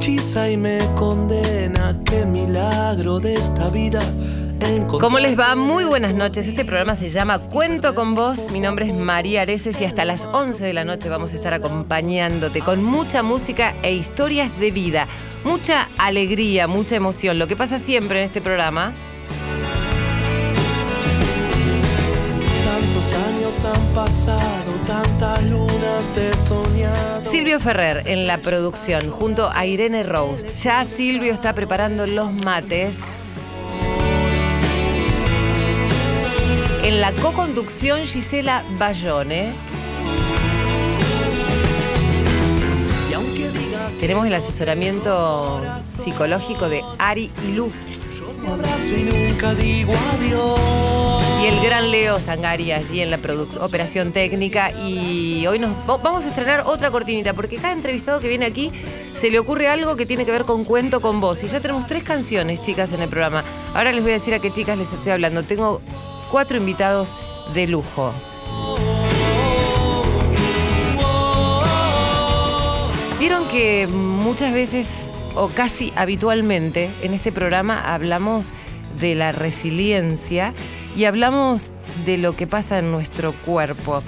hechiza y me condena. Qué milagro de esta vida. ¿Cómo les va? Muy buenas noches. Este programa se llama Cuento con vos. Mi nombre es María Areces y hasta las 11 de la noche vamos a estar acompañándote con mucha música e historias de vida. Mucha alegría, mucha emoción. Lo que pasa siempre en este programa han pasado tantas lunas de soñado. Silvio Ferrer en la producción, junto a Irene Rose. Ya Silvio está preparando los mates. En la co-conducción, Gisela Bayone. Tenemos el asesoramiento psicológico de Ari Lu. y nunca digo adiós. Y el gran Leo Sangari allí en la operación técnica. Y hoy nos vamos a estrenar otra cortinita, porque cada entrevistado que viene aquí se le ocurre algo que tiene que ver con cuento con voz. Y ya tenemos tres canciones, chicas, en el programa. Ahora les voy a decir a qué chicas les estoy hablando. Tengo cuatro invitados de lujo. Vieron que muchas veces o casi habitualmente en este programa hablamos de la resiliencia y hablamos de lo que pasa en nuestro cuerpo.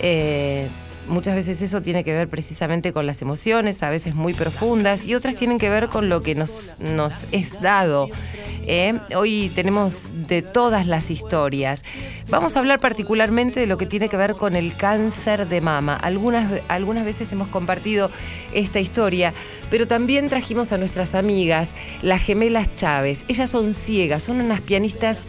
Eh, muchas veces eso tiene que ver precisamente con las emociones, a veces muy profundas, y otras tienen que ver con lo que nos, nos es dado. ¿eh? Hoy tenemos de todas las historias. Vamos a hablar particularmente de lo que tiene que ver con el cáncer de mama. Algunas, algunas veces hemos compartido esta historia, pero también trajimos a nuestras amigas, las gemelas Chávez. Ellas son ciegas, son unas pianistas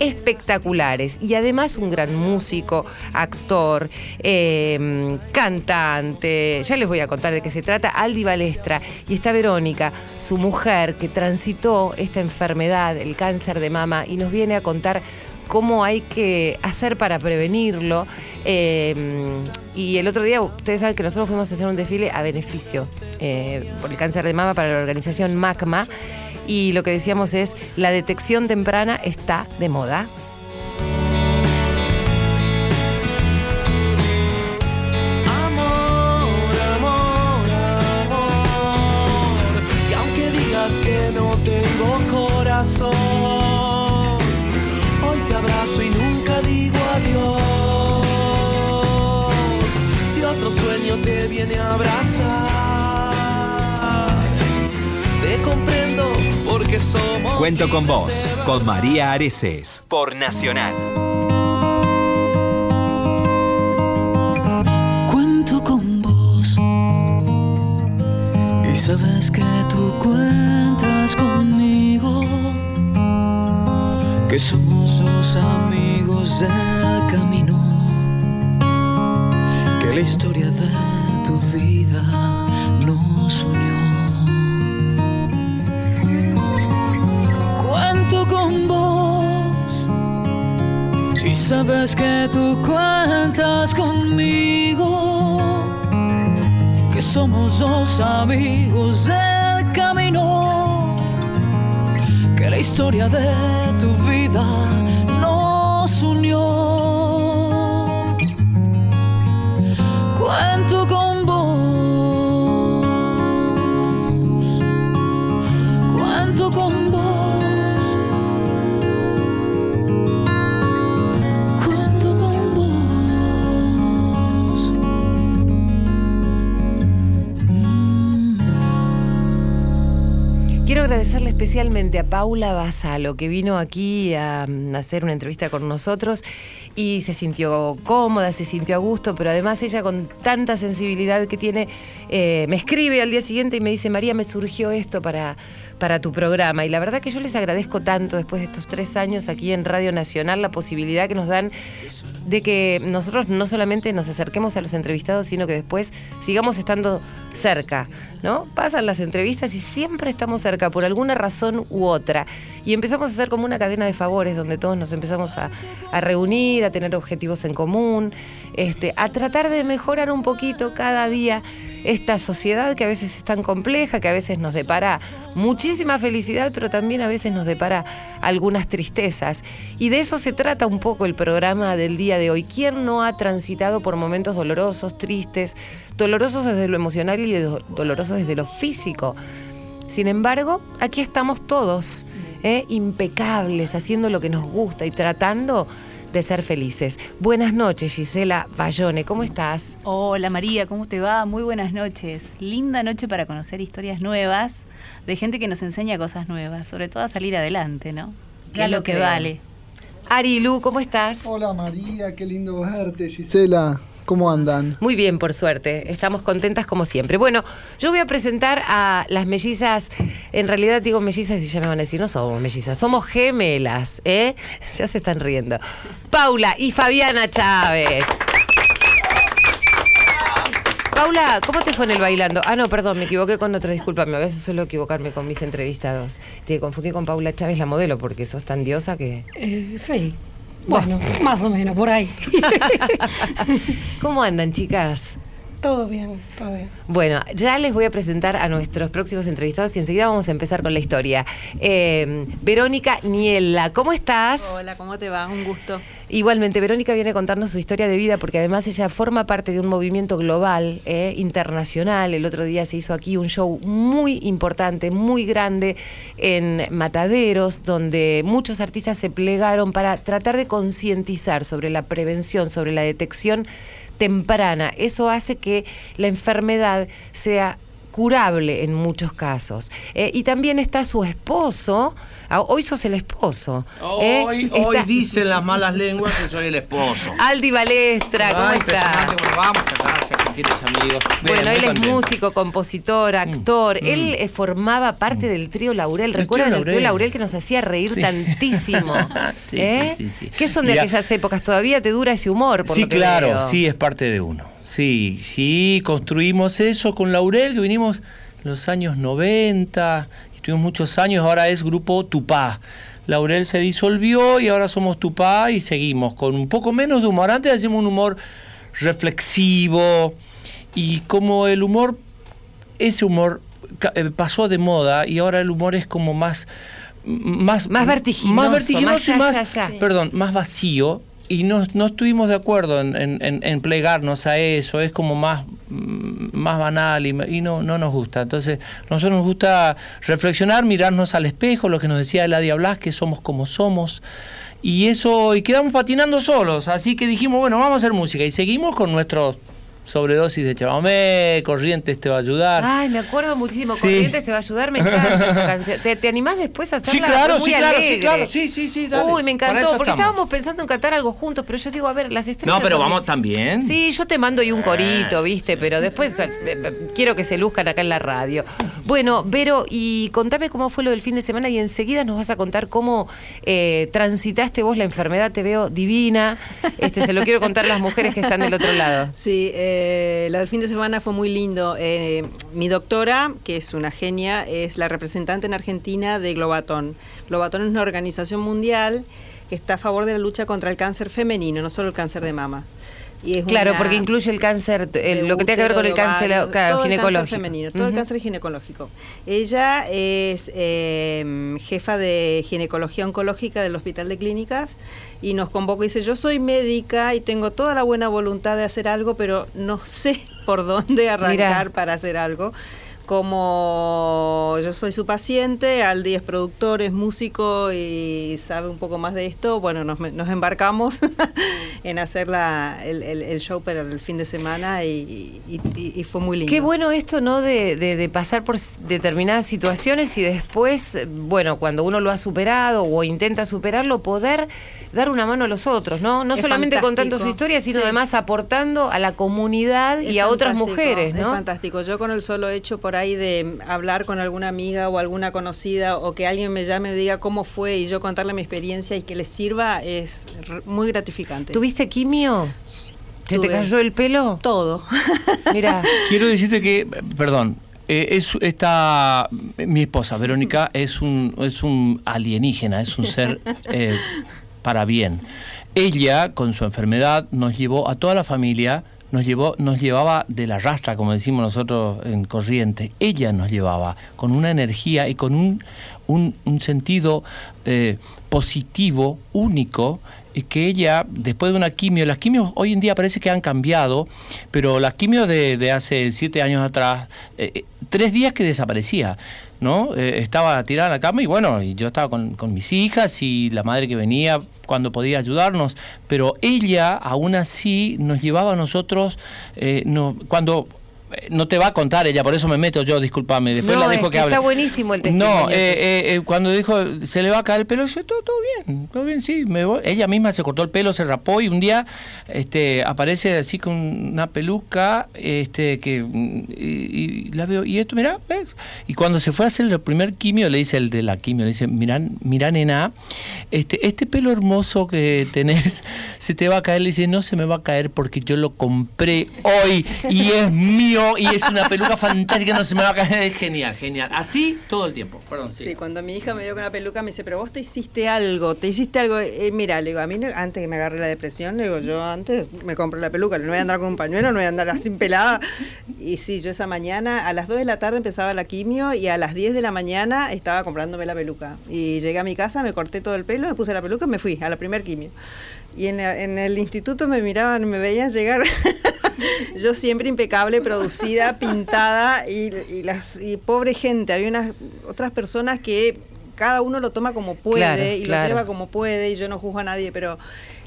espectaculares y además un gran músico, actor, em, cantante. Ya les voy a contar de qué se trata. Aldi Balestra y está Verónica, su mujer que transitó esta enfermedad, el cáncer de mama, y nos viene a contar cómo hay que hacer para prevenirlo. Em, y el otro día, ustedes saben que nosotros fuimos a hacer un desfile a beneficio eh, por el cáncer de mama para la organización MACMA y lo que decíamos es, la detección temprana está de moda. Amor, amor. Y aunque digas que no tengo corazón, hoy te abrazo y nunca digo adiós. Si otro sueño te viene a abrazar Cuento con vos, con María Areces, por Nacional. Cuento con vos y sabes que tú cuentas conmigo, que somos dos amigos del camino, que la historia de tu vida nos unió. Sabes que tú cuentas conmigo, que somos dos amigos del camino, que la historia de tu vida nos unió. Cuento con agradecerle especialmente a Paula Basalo, que vino aquí a, mm, hacer una entrevista con nosotros y se sintió cómoda, se sintió a gusto, pero además ella con tanta sensibilidad que tiene, eh, me escribe al día siguiente y me dice, María, me surgió esto para, para tu programa. Y la verdad que yo les agradezco tanto después de estos tres años aquí en Radio Nacional la posibilidad que nos dan de que nosotros no solamente nos acerquemos a los entrevistados, sino que después sigamos estando cerca, ¿no? Pasan las entrevistas y siempre estamos cerca por alguna razón u otra. Y empezamos a hacer como una cadena de favores donde todos nos empezamos a, a reunir, a tener objetivos en común, este, a tratar de mejorar un poquito cada día esta sociedad que a veces es tan compleja, que a veces nos depara muchísima felicidad, pero también a veces nos depara algunas tristezas. Y de eso se trata un poco el programa del día de hoy. ¿Quién no ha transitado por momentos dolorosos, tristes, dolorosos desde lo emocional y dolorosos desde lo físico? Sin embargo, aquí estamos todos, ¿eh? impecables, haciendo lo que nos gusta y tratando de ser felices. Buenas noches, Gisela Bayone, ¿cómo estás? Hola María, ¿cómo te va? Muy buenas noches. Linda noche para conocer historias nuevas de gente que nos enseña cosas nuevas, sobre todo a salir adelante, ¿no? Que es lo que vale. Arilu, ¿cómo estás? Hola María, qué lindo verte, Gisela. ¿Cómo andan? Muy bien, por suerte. Estamos contentas como siempre. Bueno, yo voy a presentar a las mellizas. En realidad digo mellizas y ya me van a decir, no somos mellizas, somos gemelas, ¿eh? Ya se están riendo. Paula y Fabiana Chávez. Paula, ¿cómo te fue en el bailando? Ah, no, perdón, me equivoqué con otra, discúlpame. A veces suelo equivocarme con mis entrevistados. Te confundí con Paula Chávez, la modelo, porque sos tan diosa que. Eh, sí. Bueno, más o menos, por ahí. ¿Cómo andan, chicas? Todo bien, todo bien. Bueno, ya les voy a presentar a nuestros próximos entrevistados y enseguida vamos a empezar con la historia. Eh, Verónica Niela, ¿cómo estás? Hola, ¿cómo te va? Un gusto. Igualmente, Verónica viene a contarnos su historia de vida porque además ella forma parte de un movimiento global, eh, internacional. El otro día se hizo aquí un show muy importante, muy grande en Mataderos, donde muchos artistas se plegaron para tratar de concientizar sobre la prevención, sobre la detección temprana. Eso hace que la enfermedad sea curable en muchos casos. Eh, y también está su esposo, Ah, hoy sos el esposo. ¿eh? Hoy, hoy dicen las malas lenguas que soy el esposo. Aldi Balestra, ¿cómo estás? Bueno, vamos, gracias, tienes amigos. bueno, él es músico, compositor, mm, actor. Mm. Él eh, formaba parte mm. del trío Laurel. ¿Recuerdan el trío Laurel que nos hacía reír tantísimo? ¿Eh? sí, ¿Qué son de aquellas épocas? ¿Todavía te dura ese humor? sí, claro, sí, es parte de uno. Sí, sí, construimos eso con Laurel, que vinimos en los años 90 Tuvimos muchos años, ahora es grupo Tupá. Laurel se disolvió y ahora somos Tupá y seguimos con un poco menos de humor. Antes hacíamos un humor reflexivo y como el humor, ese humor eh, pasó de moda y ahora el humor es como más más, más vertiginoso, más, vertiginoso y más, perdón, más vacío y no, no, estuvimos de acuerdo en, en, plegarnos a eso, es como más, más banal y, y, no, no nos gusta. Entonces, nosotros nos gusta reflexionar, mirarnos al espejo, lo que nos decía Eladia Blas, que somos como somos. Y eso, y quedamos patinando solos, así que dijimos, bueno, vamos a hacer música y seguimos con nuestros sobredosis de chamamé, Corrientes te va a ayudar. Ay, me acuerdo muchísimo, Corrientes te va a ayudar, me encanta esa canción. ¿Te, ¿Te, animás después a hacerla? Sí, claro, muy sí, claro, sí, claro, sí, sí, sí, dale. Uy, me encantó, porque estábamos pensando en cantar algo juntos, pero yo digo, a ver, las estrellas... No, pero vamos también. Sí, yo te mando ahí un corito, viste, pero después eh, eh, quiero que se luzcan acá en la radio. Bueno, Vero, y contame cómo fue lo del fin de semana y enseguida nos vas a contar cómo eh, transitaste vos la enfermedad, te veo divina. Este, se lo quiero contar a las mujeres que están del otro lado. Sí, eh, lo del fin de semana fue muy lindo. Eh, mi doctora, que es una genia, es la representante en Argentina de Globatón. Globatón es una organización mundial que está a favor de la lucha contra el cáncer femenino, no solo el cáncer de mama. Y claro, porque incluye el cáncer, lo que tiene que ver con el cáncer todo ginecológico. El cáncer femenino, todo el cáncer ginecológico. Ella es em, jefa de ginecología oncológica del Hospital de Clínicas y nos convocó y dice, yo soy médica y tengo toda la buena voluntad de hacer algo, pero no sé por dónde arrancar para hacer algo como yo soy su paciente, Aldi es productor, es músico y sabe un poco más de esto, bueno, nos, embarcamos en hacer la, el, show para el fin de semana y, fue muy lindo. Qué bueno esto, ¿no? De, de, pasar por determinadas situaciones y después, bueno, cuando uno lo ha superado o intenta superarlo, poder dar una mano a los otros, ¿no? No solamente contando su historia, sino además aportando a la comunidad y a otras mujeres, ¿no? Es fantástico. Yo con el solo hecho por ahí de hablar con alguna amiga o alguna conocida o que alguien me llame y diga cómo fue y yo contarle mi experiencia y que les sirva es muy gratificante. ¿Tuviste quimio? Sí. ¿Se te cayó el pelo? Todo. Mira. Quiero decirte que, perdón, Eh, es, está, mi esposa, Verónica, es un, es un alienígena, es un ser eh, para bien. Ella, con su enfermedad, nos llevó a toda la familia, nos, llevó, nos llevaba de la rastra, como decimos nosotros en corriente. Ella nos llevaba con una energía y con un, un, sentido eh, positivo, único, que ella, después de una quimio, las quimios hoy en día parece que han cambiado, pero las quimios de, de hace siete años atrás, eh, eh, tres días que desaparecía. ¿no? Eh, estaba tirada en la cama y bueno, y yo estaba con, con mis hijas y la madre que venía cuando podía ayudarnos, pero ella aún así nos llevaba a nosotros, eh, no, cuando no te va a contar ella, por eso me meto yo, discúlpame. Después No, la es dejo que que, hable. está buenísimo el testimonio. No, eh, eh, eh, cuando dijo se le va a caer el pelo, yo todo, todo bien, todo bien, sí. Me voy. Ella misma se cortó el pelo, se rapó y un día este, aparece así con una peluca este, que y, y la veo, y esto, mirá, ¿ves? Y cuando se fue a hacer el primer quimio, le dice el de la quimio, le dice, mirá, mirá nena, este, este pelo hermoso que tenés se te va a caer. Le dice, no se me va a caer porque yo lo compré hoy y es mío y es una peluca fantástica, no se me va a caer. Es genial, genial. Así todo el tiempo. Perdón, sí. Sí, cuando mi hija me vio con la peluca me dice, pero vos te hiciste algo, te hiciste algo. Eh, mira, le digo, a mí antes que me agarre la depresión, le digo, yo antes me compré la peluca, no voy a andar con un pañuelo, no voy a andar así pelada. Y sí, yo esa mañana, a las 2 de la tarde empezaba la quimio y a las 10 de la mañana estaba comprándome la peluca. Y llegué a mi casa, me corté todo el pelo, me puse la peluca y me fui a la primer quimio. Y en, el- en el instituto me miraban, me veían llegar. Yo siempre impecable, producida, pintada y, y las y pobre gente. Había unas otras personas que cada uno lo toma como puede Claro, y claro. lo lleva como puede y yo no juzgo a nadie, pero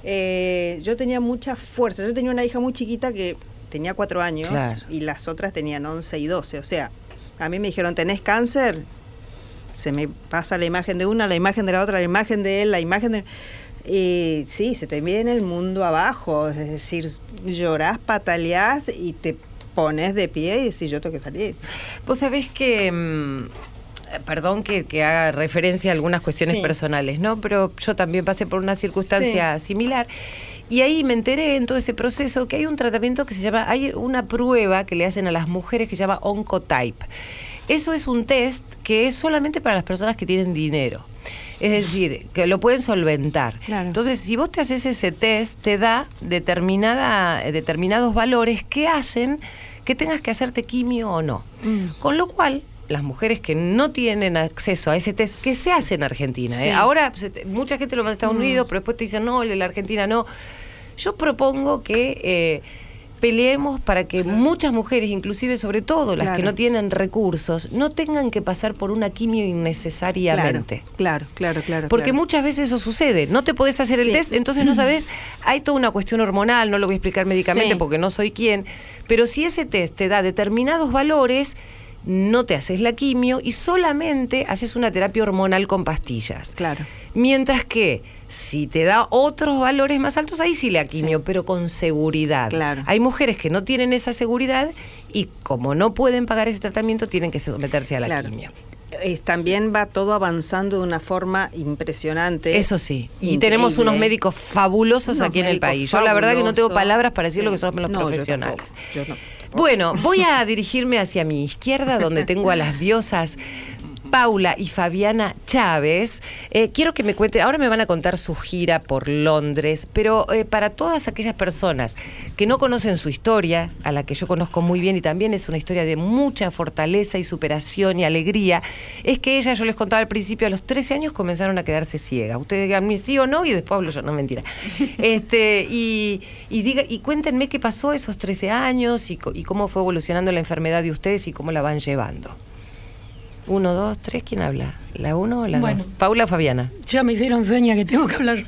eh, yo tenía mucha fuerza. Yo tenía una hija muy chiquita que tenía cuatro años Claro. y las otras tenían 11 y 12. O sea, a mí me dijeron, ¿tenés cáncer? Se me pasa la imagen de una, la imagen de la otra, la imagen de él, la imagen de... Y sí, se te viene el mundo abajo, es decir, llorás, pataleás y te pones de pie y decís, yo tengo que salir. Vos sabés que, mm, perdón que, que haga referencia a algunas cuestiones Sí. personales, ¿no? Pero yo también pasé por una circunstancia similar. Y ahí me enteré en todo ese proceso que hay un tratamiento que se llama, hay una prueba que le hacen a las mujeres que se llama Oncotype. Eso es un test que es solamente para las personas que tienen dinero. Es decir, que lo pueden solventar. Claro. Entonces, si vos te haces ese test, te da determinada, determinados valores que hacen que tengas que hacerte quimio o no. Con lo cual, las mujeres que no tienen acceso a ese test, que se hace en Argentina, ¿eh? Ahora mucha gente lo manda a Estados Unidos, pero después te dicen, no, la Argentina no. Yo propongo que eh, peleemos para que muchas mujeres, inclusive sobre todo las que no tienen recursos, no tengan que pasar por una quimio innecesariamente. Claro, claro, claro. Porque claro. muchas veces eso sucede. No te podés hacer el Sí. test, entonces no sabes. Hay toda una cuestión hormonal, no lo voy a explicar médicamente Sí. porque no soy quien. Pero si ese test te da determinados valores, no te haces la quimio y solamente haces una terapia hormonal con pastillas. Claro. Mientras que si te da otros valores más altos, ahí sí la quimio, pero con seguridad. Claro. Hay mujeres que no tienen esa seguridad y como no pueden pagar ese tratamiento, tienen que someterse a la Claro. quimio. También va todo avanzando de una forma impresionante. Eso sí. Y tenemos unos médicos fabulosos Unos aquí en el país. Yo la verdad que no tengo palabras para decir lo que son los No, yo profesionales. tampoco, yo no. Bueno, voy a dirigirme hacia mi izquierda, donde tengo a las diosas Paula y Fabiana Chávez. Eh, quiero que me cuenten, ahora me van a contar su gira por Londres, pero eh, para todas aquellas personas que no conocen su historia, a la que yo conozco muy bien y también es una historia de mucha fortaleza y superación y alegría, es que ellas, yo les contaba al principio, a los 13 años comenzaron a quedarse ciegas. Ustedes digan sí o no y después hablo yo, no mentira. este, y, y, diga, y cuéntenme qué pasó esos 13 años y cómo fue evolucionando la enfermedad de ustedes y cómo la van llevando. Uno, dos, tres, ¿quién habla? ¿La uno o la Bueno. dos? ¿Paula o Fabiana? Ya me hicieron seña que tengo que hablar.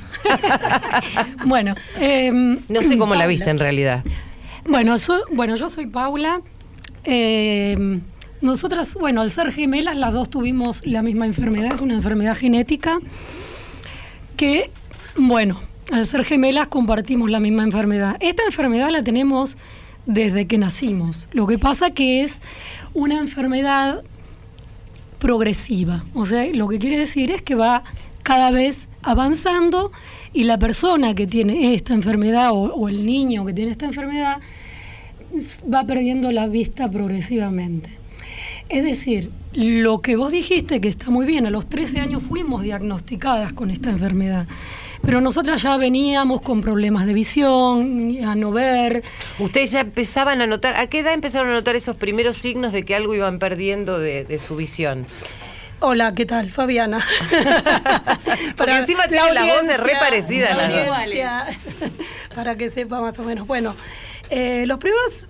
bueno, em, No sé cómo la viste en realidad. Bueno, bueno, yo soy Paula. Em, nosotras, bueno, al ser gemelas, las dos tuvimos la misma enfermedad, es una enfermedad genética que, bueno, al ser gemelas compartimos la misma enfermedad. Esta enfermedad la tenemos desde que nacimos. Lo que pasa que es una enfermedad progresiva. O sea, lo que quiere decir es que va cada vez avanzando y la persona que tiene esta enfermedad o, o el niño que tiene esta enfermedad va perdiendo la vista progresivamente. Es decir, lo que vos dijiste que está muy bien, a los 13 años fuimos diagnosticadas con esta enfermedad. Pero nosotras ya veníamos con problemas de visión, a no ver. Ustedes ya empezaban a notar, ¿a qué edad empezaron a notar esos primeros signos de que algo iban perdiendo de, de su visión? Hola, ¿qué tal? Fabiana. Porque encima tiene la voz es re parecida a la las dos. audiencia, Para que sepa más o menos. Bueno, eh, los primeros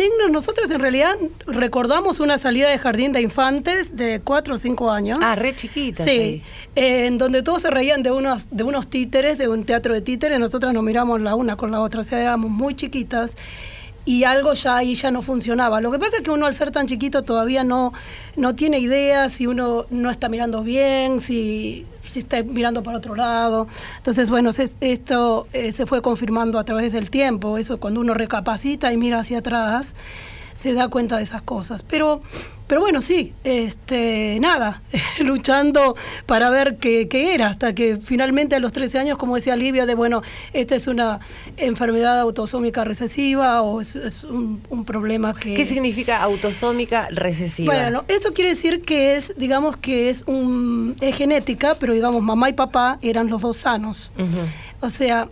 signos, nosotros en realidad recordamos una salida de jardín de infantes de 4 o 5 años. Ah, re chiquitas. Sí, eh, en donde todos se reían de unos, de unos títeres, de un teatro de títeres, nosotras nos miramos la una con la otra, o sea, éramos muy chiquitas y algo ya ahí ya no funcionaba. Lo que pasa es que uno al ser tan chiquito todavía no, no tiene idea si uno no está mirando bien, si, si está mirando para otro lado. Entonces, bueno, esto eh, se fue confirmando a través del tiempo, eso cuando uno recapacita y mira hacia atrás se da cuenta de esas cosas. Pero, pero bueno, sí, este, nada, luchando para ver qué, qué era, hasta que finalmente a los 13 años, como decía Livia, de bueno, esta es una enfermedad autosómica recesiva o es, es un, un problema que... ¿Qué significa autosómica recesiva? Bueno, eso quiere decir que es, digamos que es un es genética, pero digamos mamá y papá eran los dos sanos. O sea,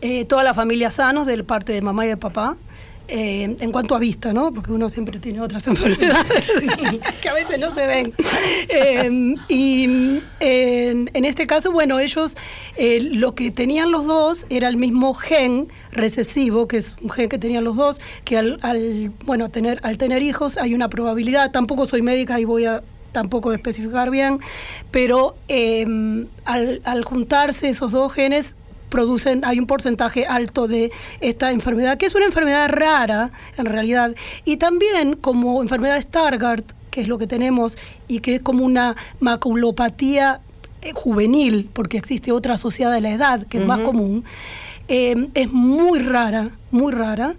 eh, toda la familia sanos de parte de mamá y de papá. Eh, en cuanto a vista, ¿no? Porque uno siempre tiene otras enfermedades que a veces no se ven. Eh, y en, en este caso, bueno, ellos eh, lo que tenían los dos era el mismo gen recesivo, que es un gen que tenían los dos, que al, al, bueno, tener, al tener hijos hay una probabilidad, tampoco soy médica y voy a tampoco especificar bien, pero eh, al, al juntarse esos dos genes producen, hay un porcentaje alto de esta enfermedad, que es una enfermedad rara en realidad, y también como enfermedad Stargardt, que es lo que tenemos, y que es como una maculopatía eh, juvenil, porque existe otra asociada a la edad, que es más común, eh, es muy rara, muy rara.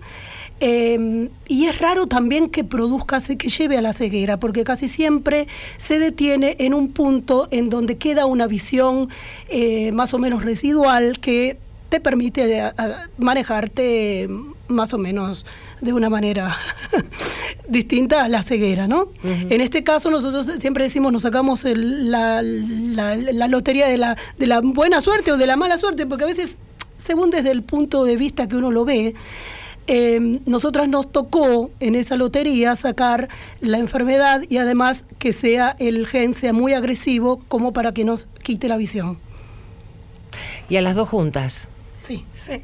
Eh, y es raro también que produzca, que lleve a la ceguera, porque casi siempre se detiene en un punto en donde queda una visión eh, más o menos residual que te permite de- a- a manejarte más o menos de una manera distinta a la ceguera, ¿no? En este caso nosotros siempre decimos, nos sacamos el- la, la- la lotería de la, de la buena suerte o de la mala suerte, porque a veces, según desde el punto de vista que uno lo ve, eh, nosotras nos tocó en esa lotería sacar la enfermedad y además que sea el gen sea muy agresivo como para que nos quite la visión. Y a las dos juntas. Sí, sí.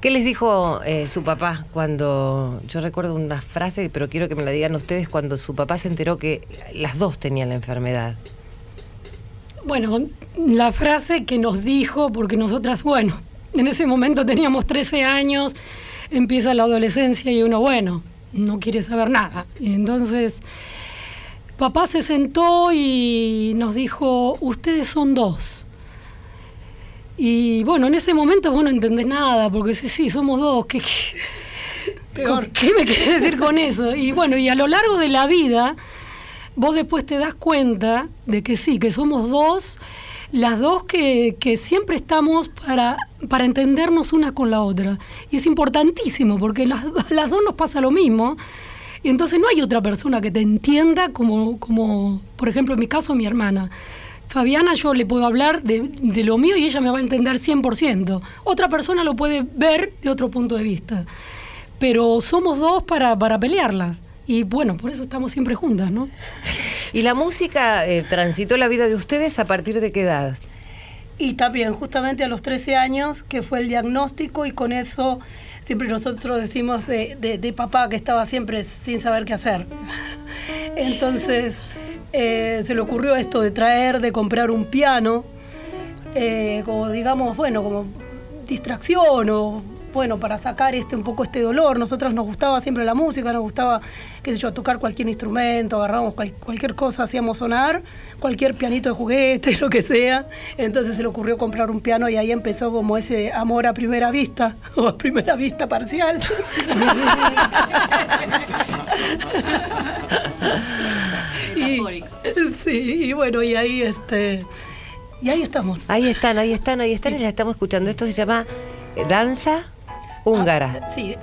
¿Qué les dijo eh, su papá cuando, yo recuerdo una frase, pero quiero que me la digan ustedes, cuando su papá se enteró que las dos tenían la enfermedad? Bueno, la frase que nos dijo, porque nosotras, bueno, en ese momento teníamos 13 años, empieza la adolescencia y uno, bueno, no quiere saber nada. Y entonces, papá se sentó y nos dijo, ustedes son dos. Y bueno, en ese momento vos no entendés nada, porque sí, sí, somos dos, ¿qué, qué. ¿qué me querés decir con eso? Y bueno, y a lo largo de la vida, vos después te das cuenta de que sí, que somos dos, las dos que, siempre estamos para, para entendernos una con la otra. Y es importantísimo, porque las, las dos nos pasa lo mismo. Y entonces no hay otra persona que te entienda como, como por ejemplo, en mi caso, mi hermana. Fabiana, yo le puedo hablar de, de lo mío y ella me va a entender 100%. Otra persona lo puede ver de otro punto de vista. Pero somos dos para, para pelearlas. Y bueno, por eso estamos siempre juntas, ¿no? ¿Y la música eh, transitó la vida de ustedes a partir de qué edad? Y también, justamente a los 13 años, que fue el diagnóstico, y con eso siempre nosotros decimos de, de- de papá que estaba siempre sin saber qué hacer. Entonces, eh, se le ocurrió esto de traer, de comprar un piano, eh, como digamos, bueno, como distracción o bueno, para sacar este un poco este dolor. Nosotros nos gustaba siempre la música, nos gustaba, qué sé yo, tocar cualquier instrumento, agarramos cual- cualquier cosa, hacíamos sonar, cualquier pianito de juguete, lo que sea. Entonces se le ocurrió comprar un piano y ahí empezó como ese amor a primera vista, o a primera vista parcial. y, sí, y bueno, y ahí este y ahí estamos. Ahí están, ahí están, ahí están y la estamos escuchando. Esto se llama eh, danza húngara. Ah, sí.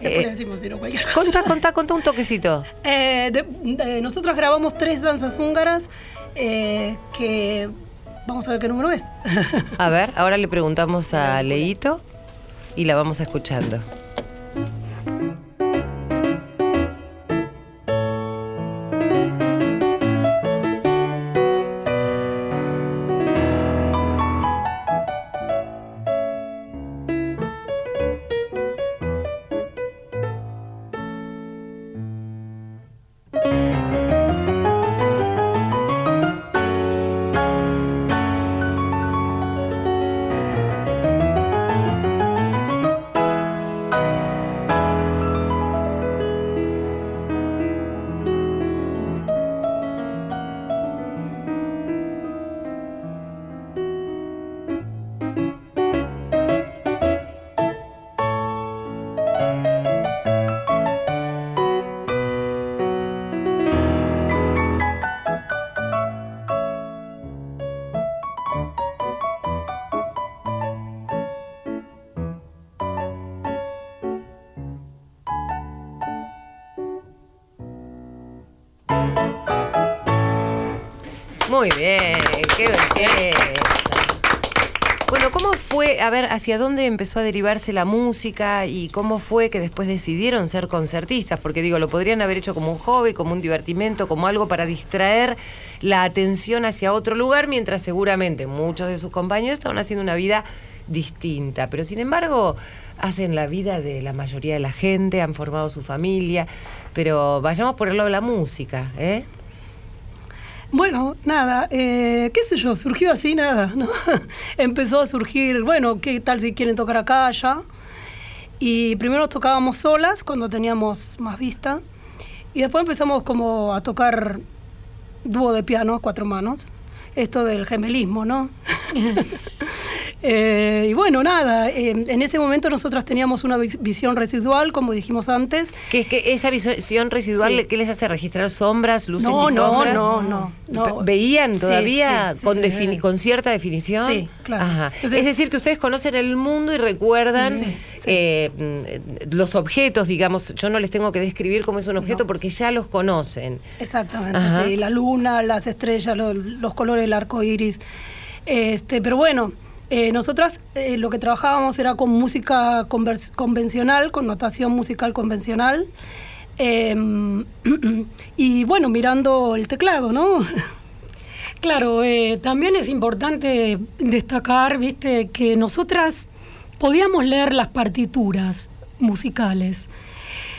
Después Eh, decimos si no. Contá, contá, contá un toquecito. Eh, de- de- nosotros grabamos tres danzas húngaras eh, que vamos a ver qué número es. A ver, ahora le preguntamos a Leito y la vamos escuchando. Muy bien, qué belleza. Bueno, ¿cómo fue, a ver, hacia dónde empezó a derivarse la música y cómo fue que después decidieron ser concertistas? Porque digo, lo podrían haber hecho como un hobby, como un divertimento, como algo para distraer la atención hacia otro lugar, mientras seguramente muchos de sus compañeros estaban haciendo una vida distinta. Pero sin embargo, hacen la vida de la mayoría de la gente, han formado su familia. Pero vayamos por el lado de la música, ¿eh? Bueno, nada, eh, qué sé yo, surgió así nada, ¿no? Empezó a surgir, bueno, ¿qué tal si quieren tocar acá, allá? Y primero tocábamos solas cuando teníamos más vista. Y después empezamos como a tocar dúo de piano, cuatro manos. Esto del gemelismo, ¿no? Eh, y bueno, nada, eh, en ese momento nosotras teníamos una vis- visión residual, como dijimos antes. Que es que esa visión residual, Sí. ¿qué les hace registrar sombras, luces No, y no, sombras? no, no, no. ¿Veían Sí, todavía sí, con, sí. defini- con cierta definición? Sí, claro. Ajá. Entonces- es decir, que ustedes conocen el mundo y recuerdan eh, mm, los objetos, digamos. Yo no les tengo que describir cómo es un objeto No. porque ya los conocen. Exactamente, la luna, las estrellas, lo- los colores del arco iris. Este, pero bueno, eh, nosotras eh, lo que trabajábamos era con música convencional, con notación musical convencional. em, y bueno, mirando el teclado, ¿no? Claro, eh, también es importante destacar, viste, que nosotras podíamos leer las partituras musicales.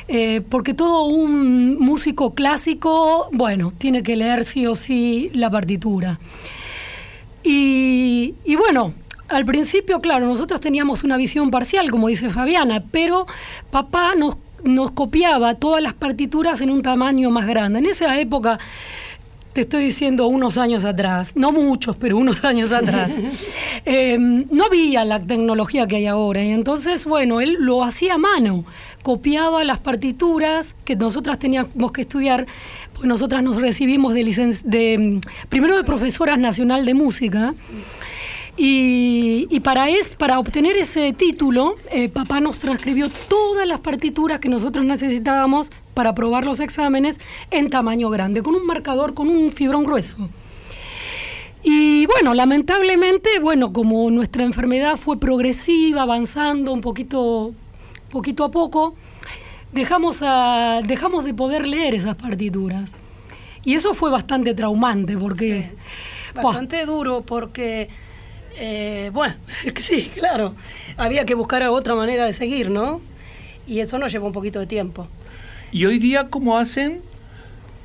Eh, porque todo un músico clásico, bueno, tiene que leer sí o sí la partitura. Y, y bueno, al principio, claro, nosotros teníamos una visión parcial, como dice Fabiana, pero papá nos, nos copiaba todas las partituras en un tamaño más grande. En esa época, te estoy diciendo unos años atrás, no muchos, pero unos años atrás, eh, no había la tecnología que hay ahora. Y entonces, bueno, él lo hacía a mano, copiaba las partituras que nosotras teníamos que estudiar, pues nosotras nos recibimos de, de mm, primero de profesoras nacional de música. Y, y para, es, para obtener ese título, eh, papá nos transcribió todas las partituras que nosotros necesitábamos para aprobar los exámenes en tamaño grande, con un marcador, con un fibrón grueso. Y bueno, lamentablemente, bueno, como nuestra enfermedad fue progresiva, avanzando un poquito, poquito a poco, dejamos, a- dejamos de poder leer esas partituras. Y eso fue bastante traumante porque... Bastante duro porque, eh, bueno, sí, claro, había que buscar otra manera de seguir, ¿no? Y eso nos llevó un poquito de tiempo. ¿Y hoy día cómo hacen?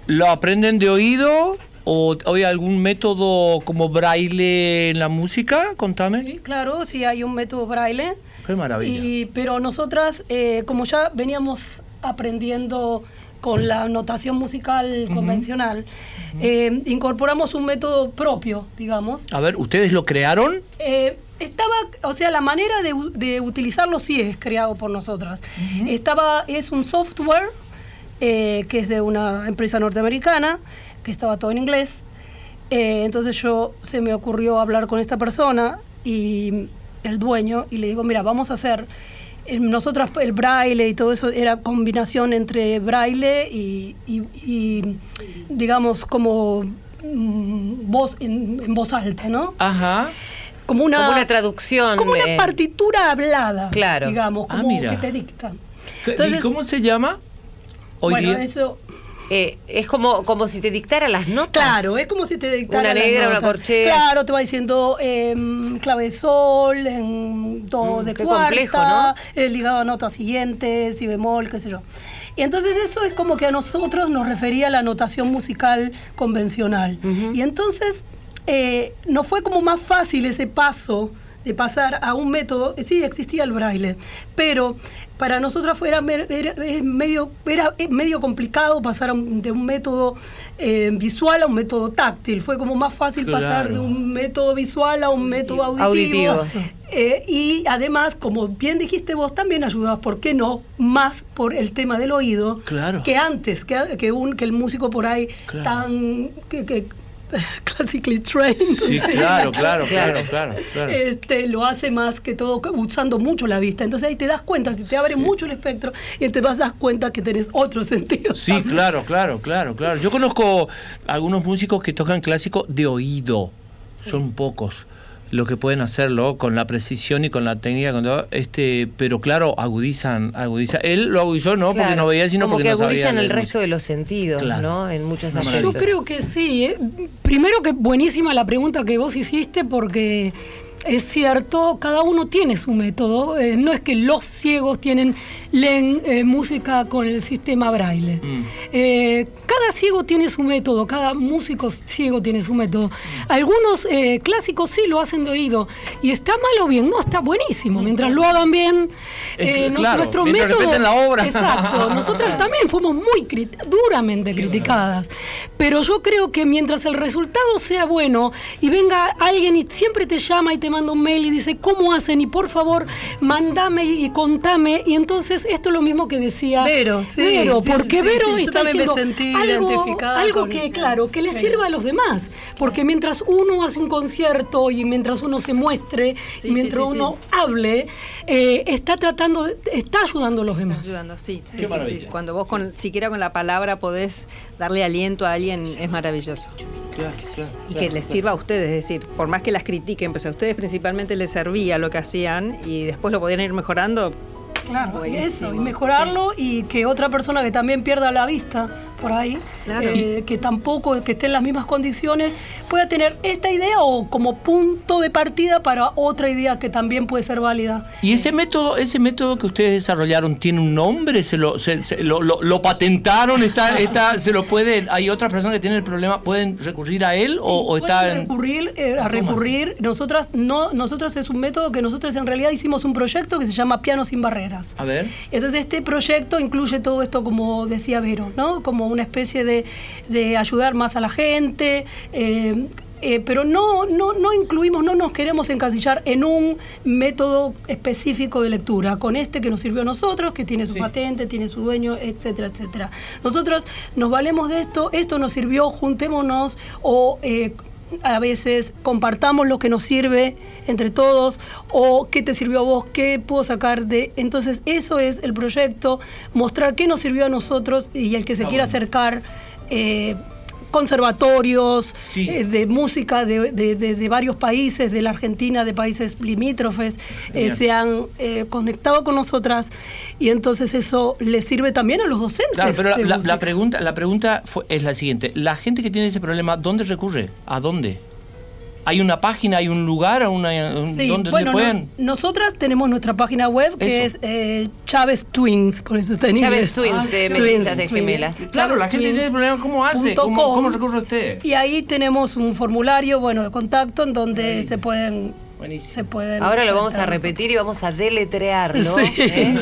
¿Lo aprenden de oído? ¿O hay algún método como braille en la música? Contame. Sí, claro, sí hay un método braille. Qué maravilla. Y, pero nosotras, eh, como ya veníamos aprendiendo con la notación musical convencional, eh, incorporamos un método propio, digamos. A ver, ¿ustedes lo crearon? Eh, estaba, o sea, la manera de, utilizarlo sí es creado por nosotras. Estaba, es un software eh, que es de una empresa norteamericana, que estaba todo en inglés. Entonces yo se me ocurrió hablar con esta persona y el dueño y le digo, mira, vamos a hacer nosotras el braille y todo eso era combinación entre braille y, y digamos, como Mm, voz en, voz alta, ¿no? Ajá. Como una, una traducción. Como una partitura hablada. Claro. Digamos, ah, como que te dicta. ¿Y cómo se llama? Hoy bueno, eso. Eh, es como, como si te dictara las notas. Claro, es como si te dictara una negra, una corchea. Claro, te va diciendo eh, clave de sol, en do mm, de cuarta, complejo, ¿no? ligado a notas siguientes, si bemol, qué sé yo. Y entonces eso es como que a nosotros nos refería a la notación musical convencional. Y entonces eh, nos fue como más fácil ese paso de pasar a un método, sí existía el braille, pero para nosotros fuera medio, era medio complicado pasar de un método eh, visual a un método táctil. Fue como más fácil pasar de un método visual a un método auditivo. Eh, y además, como bien dijiste vos, también ayudabas, ¿por qué no? Más por el tema del oído que antes, que, que, un, que el músico por ahí tan... que, classically trained. Sí, claro, claro, claro, claro, Este, lo hace más que todo usando mucho la vista. Entonces ahí te das cuenta, si te abre mucho el espectro y te vas a dar cuenta que tenés otro sentido. Sí, claro, claro, claro, claro. Yo conozco algunos músicos que tocan clásico de oído. Son pocos lo que pueden hacerlo con la precisión y con la técnica, con este, pero claro, agudizan, agudizan. Él lo agudizó no porque no veía, sino porque, no agudizan el resto de los sentidos, ¿no? En muchos aspectos. Yo creo que sí. ¿eh? Primero que buenísima la pregunta que vos hiciste porque es cierto, cada uno tiene su método. Eh, no es que los ciegos tienen leen eh, música con el sistema braille. Mm. Eh, cada ciego tiene su método, cada músico ciego tiene su método. Algunos clásicos sí lo hacen de oído. Y está mal o bien, no, está buenísimo. Mientras lo hagan bien, nuestro método. la obra. Exacto. Nosotras también fuimos muy duramente criticadas. Pero yo creo que mientras el resultado sea bueno y venga alguien y siempre te llama y te manda un mail y dice, ¿cómo hacen? Y por favor, mandame y contame. Y entonces esto es lo mismo que decía Vero, Vero porque Vero está haciendo algo, algo que, claro, que le sirva a los demás. Porque mientras uno hace un concierto y mientras uno se muestre, y mientras uno hable, eh, está tratando, está ayudando a los demás. Está ayudando, sí, sí, Cuando vos con, siquiera con la palabra podés darle aliento a alguien, es maravilloso. Claro, claro, y que les sirva a ustedes, es decir, por más que las critiquen, pues a ustedes principalmente les servía lo que hacían y después lo podían ir mejorando, Claro, eso, y mejorarlo y que otra persona que también pierda la vista por ahí, eh, que tampoco, que esté en las mismas condiciones, pueda tener esta idea o como punto de partida para otra idea que también puede ser válida. ¿Y ese método, ese método que ustedes desarrollaron tiene un nombre? ¿Se lo, se, lo, lo, patentaron? ¿Está, está, ¿Se lo pueden, hay otras personas que tienen el problema, pueden recurrir a él o, está recurrir, eh, a recurrir, nosotras no, nosotros es un método que nosotros en realidad hicimos un proyecto que se llama Piano sin Barreras. A ver. Entonces este proyecto incluye todo esto como decía Vero, ¿no? Como una especie de, ayudar más a la gente. Eh, eh, pero no, no, no incluimos, no nos queremos encasillar en un método específico de lectura, con este que nos sirvió a nosotros, que tiene su patente, tiene su dueño, etcétera, etcétera. Nosotros nos valemos de esto, esto nos sirvió, juntémonos o eh, a veces compartamos lo que nos sirve entre todos o qué te sirvió a vos, qué puedo sacar de... Entonces eso es el proyecto, mostrar qué nos sirvió a nosotros y el que se quiera acercar. Eh, conservatorios eh, de música de, varios países, de la Argentina, de países limítrofes, eh, se han conectado con nosotras y entonces eso le sirve también a los docentes. Claro, pero la, pregunta, la pregunta es la siguiente, la gente que tiene ese problema, ¿dónde recurre? ¿A dónde? ¿Hay una página, hay un lugar una, donde, pueden? nosotras tenemos nuestra página web que es eh, Chávez Twins, por eso está en Chávez Twins, de mellizas de gemelas. Claro, la gente tiene problema, ¿cómo hace? ¿Cómo, ¿Cómo, recurre usted? Y ahí tenemos un formulario, bueno, de contacto en donde se pueden se pueden Ahora lo vamos a repetir y vamos a deletrearlo. ¿eh?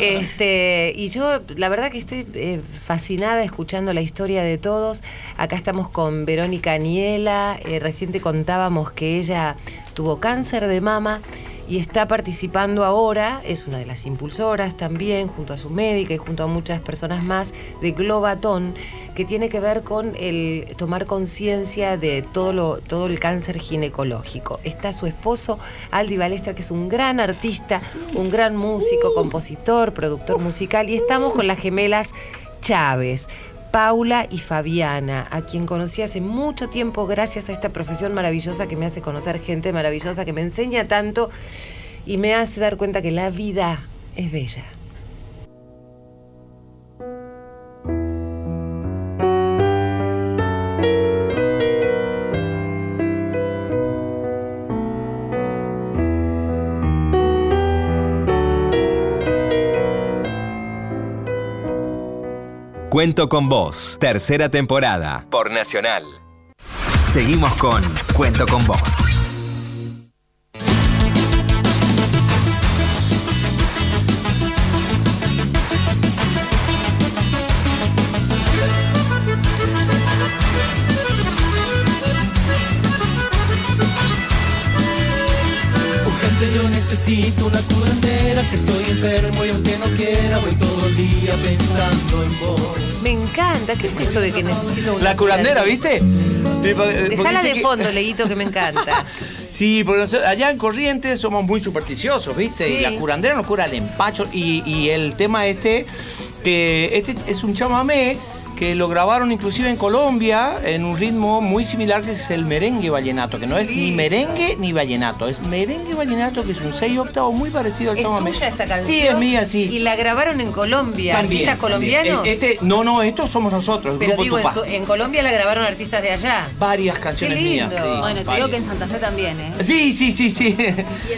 Este, y yo, la verdad que estoy eh, fascinada escuchando la historia de todos. Acá estamos con Verónica Aniela. Eh, reciente contábamos que ella tuvo cáncer de mama y está participando ahora, es una de las impulsoras también, junto a su médica y junto a muchas personas más, de Globatón, que tiene que ver con el tomar conciencia de todo, lo, todo el cáncer ginecológico. Está su esposo, Aldi Balestra, que es un gran artista, un gran músico, compositor, productor musical, y estamos con las gemelas Chávez. Paula y Fabiana, a quien conocí hace mucho tiempo gracias a esta profesión maravillosa que me hace conocer gente maravillosa, que me enseña tanto y me hace dar cuenta que la vida es bella. Cuento con vos, tercera temporada, por Nacional. Seguimos con Cuento con vos. Necesito una curandera que estoy enfermo y aunque no quiera voy todo el día pensando en vos. Me encanta, ¿qué es esto de que necesito una La curandera, ¿viste? Eh, Dejala de que- fondo, Leguito, que me encanta. Sí, porque nosotros- allá en Corrientes somos muy supersticiosos, ¿viste? Sí. Y la curandera nos cura el empacho. Y, y el tema este, que este es un chamamé que lo grabaron inclusive en Colombia en un ritmo muy similar que es el merengue vallenato, que no es ni merengue ni vallenato, es merengue vallenato que es un 6 octavos muy parecido al ¿Es chamamé. tuya esta canción? Sí, es mía, sí. Y la grabaron en Colombia, También, artistas colombianos. también. Este, no, no, estos somos nosotros, el Pero grupo digo, en, Tupá. su- en Colombia la grabaron artistas de allá. Varias canciones Qué lindo. mías. sí, Bueno, te digo que en Santa Fe también, ¿eh? Sí, sí, sí, sí.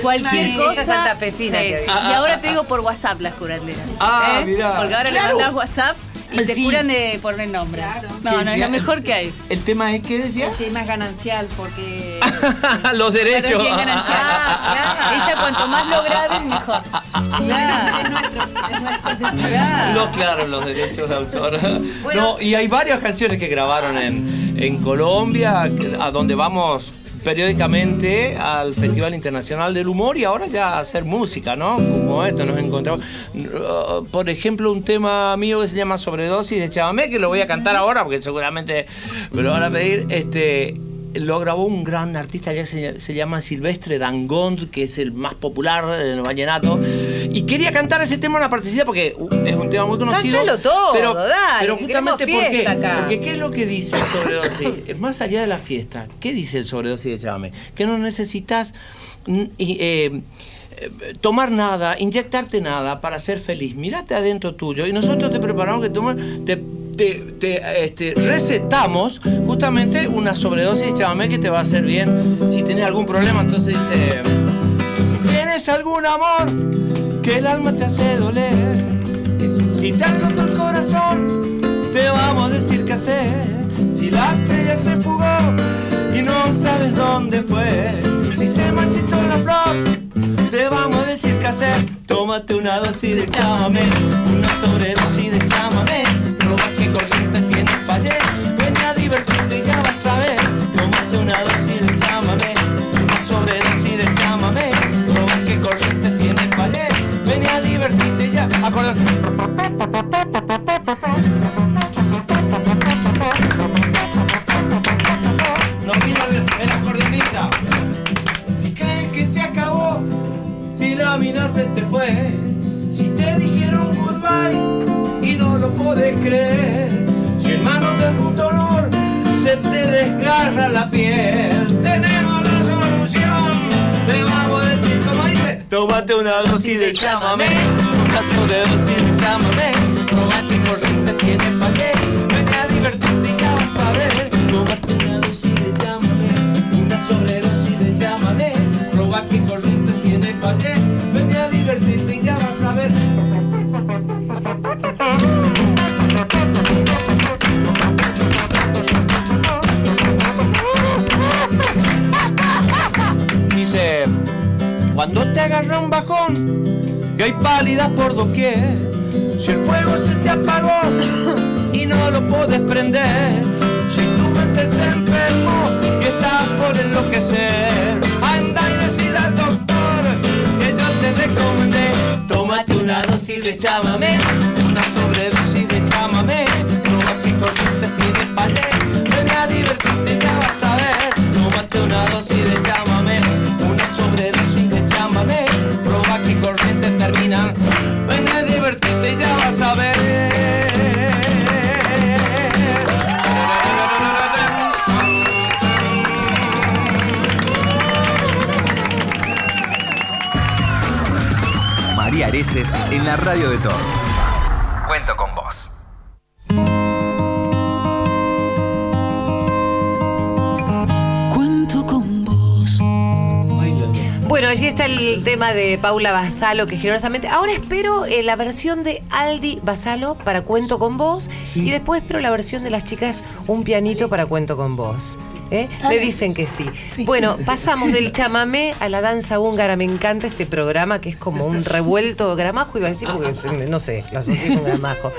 Cualquier Sí, cosa. esa santafesina Sí. Y ahora te digo por WhatsApp las curanderas. Ah, ¿eh? mirá. Porque ahora Claro. le mandas WhatsApp y te Sí. curan de poner nombre. No, ¿Qué no, es lo mejor que hay. El tema es, ¿qué decía? El tema es ganancial porque Los derechos. Pero es bien ganancial. Ah, Ella cuanto más lo grabe, mejor. Los, claro, los derechos de autor. no, y hay varias canciones que grabaron en, en Colombia, a donde vamos periódicamente al Festival Internacional del Humor y ahora ya hacer música, ¿no? Como esto, nos encontramos. Uh, Por ejemplo, un tema mío que se llama Sobredosis de Chamamé, que lo voy a cantar ahora porque seguramente me lo van a pedir. Este, lo grabó un gran artista ya que se, se llama Silvestre Dangond, que es el más popular del vallenato. Y quería cantar ese tema en una partecita porque es un tema muy conocido. Todo, pero, dale, pero justamente porque, fiesta acá. porque ¿qué es lo que dice el sobredosis? Es más allá de la fiesta, ¿qué dice el sobredosis de Chame? Que no necesitas mm, eh, eh, tomar nada, inyectarte nada para ser feliz. Mírate adentro tuyo y nosotros te preparamos que tomas, te, te, te, este, recetamos justamente una sobredosis de chamamé que te va a hacer bien si tienes algún problema. Entonces dice, si tienes algún amor que el alma te hace doler, si te han roto el corazón, te vamos a decir qué hacer. Si la estrella se fugó y no sabes dónde fue, si se marchitó la flor, te vamos a decir qué hacer. Tómate una dosis de chamamé, una sobredosis de chamamé. Ven a divertirte y ya vas a ver. Tómate una dosis de chamamé, una sobredosis de chamamé. Proba qué corriente tienes para ayer. Ven a divertirte ya. Acordate. No vino el, el acordeonista. Si crees que se acabó, si la mina se te fue, si te dijeron goodbye y no lo podés creer, te desgarra la piel, tenemos la solución. Te vamos a decir como dice, tómate una dosis de chamamé, una sobredosis de chamamé, tómate corriente tiene pa' qué, ven a divertirte y ya vas a ver, tómate una dosis de chamamé, una sobredosis de chamamé, proba que corriente tiene pa' qué, ven a divertirte y ya vas a ver. cuando te agarra un bajón y hay pálidas por doquier. Si el fuego se te apagó y no lo puedes prender, si tu mente se enfermó y estás por enloquecer, anda y decirle al doctor que yo te recomendé, tómate una dosis de chamamé. En la radio de todos. Cuento con vos. Cuento con vos. Bueno, allí está el tema de Paula Basalo, que generosamente. Ahora espero eh, la versión de Aldi Basalo para Cuento con Vos. Y después espero la versión de las chicas Un pianito para Cuento con Vos. ¿Eh? Me dicen que sí. Bueno, pasamos del chamamé a la danza húngara. Me encanta este programa que es como un revuelto gramajo, iba a decir, porque no sé, lo asocié con gramajo.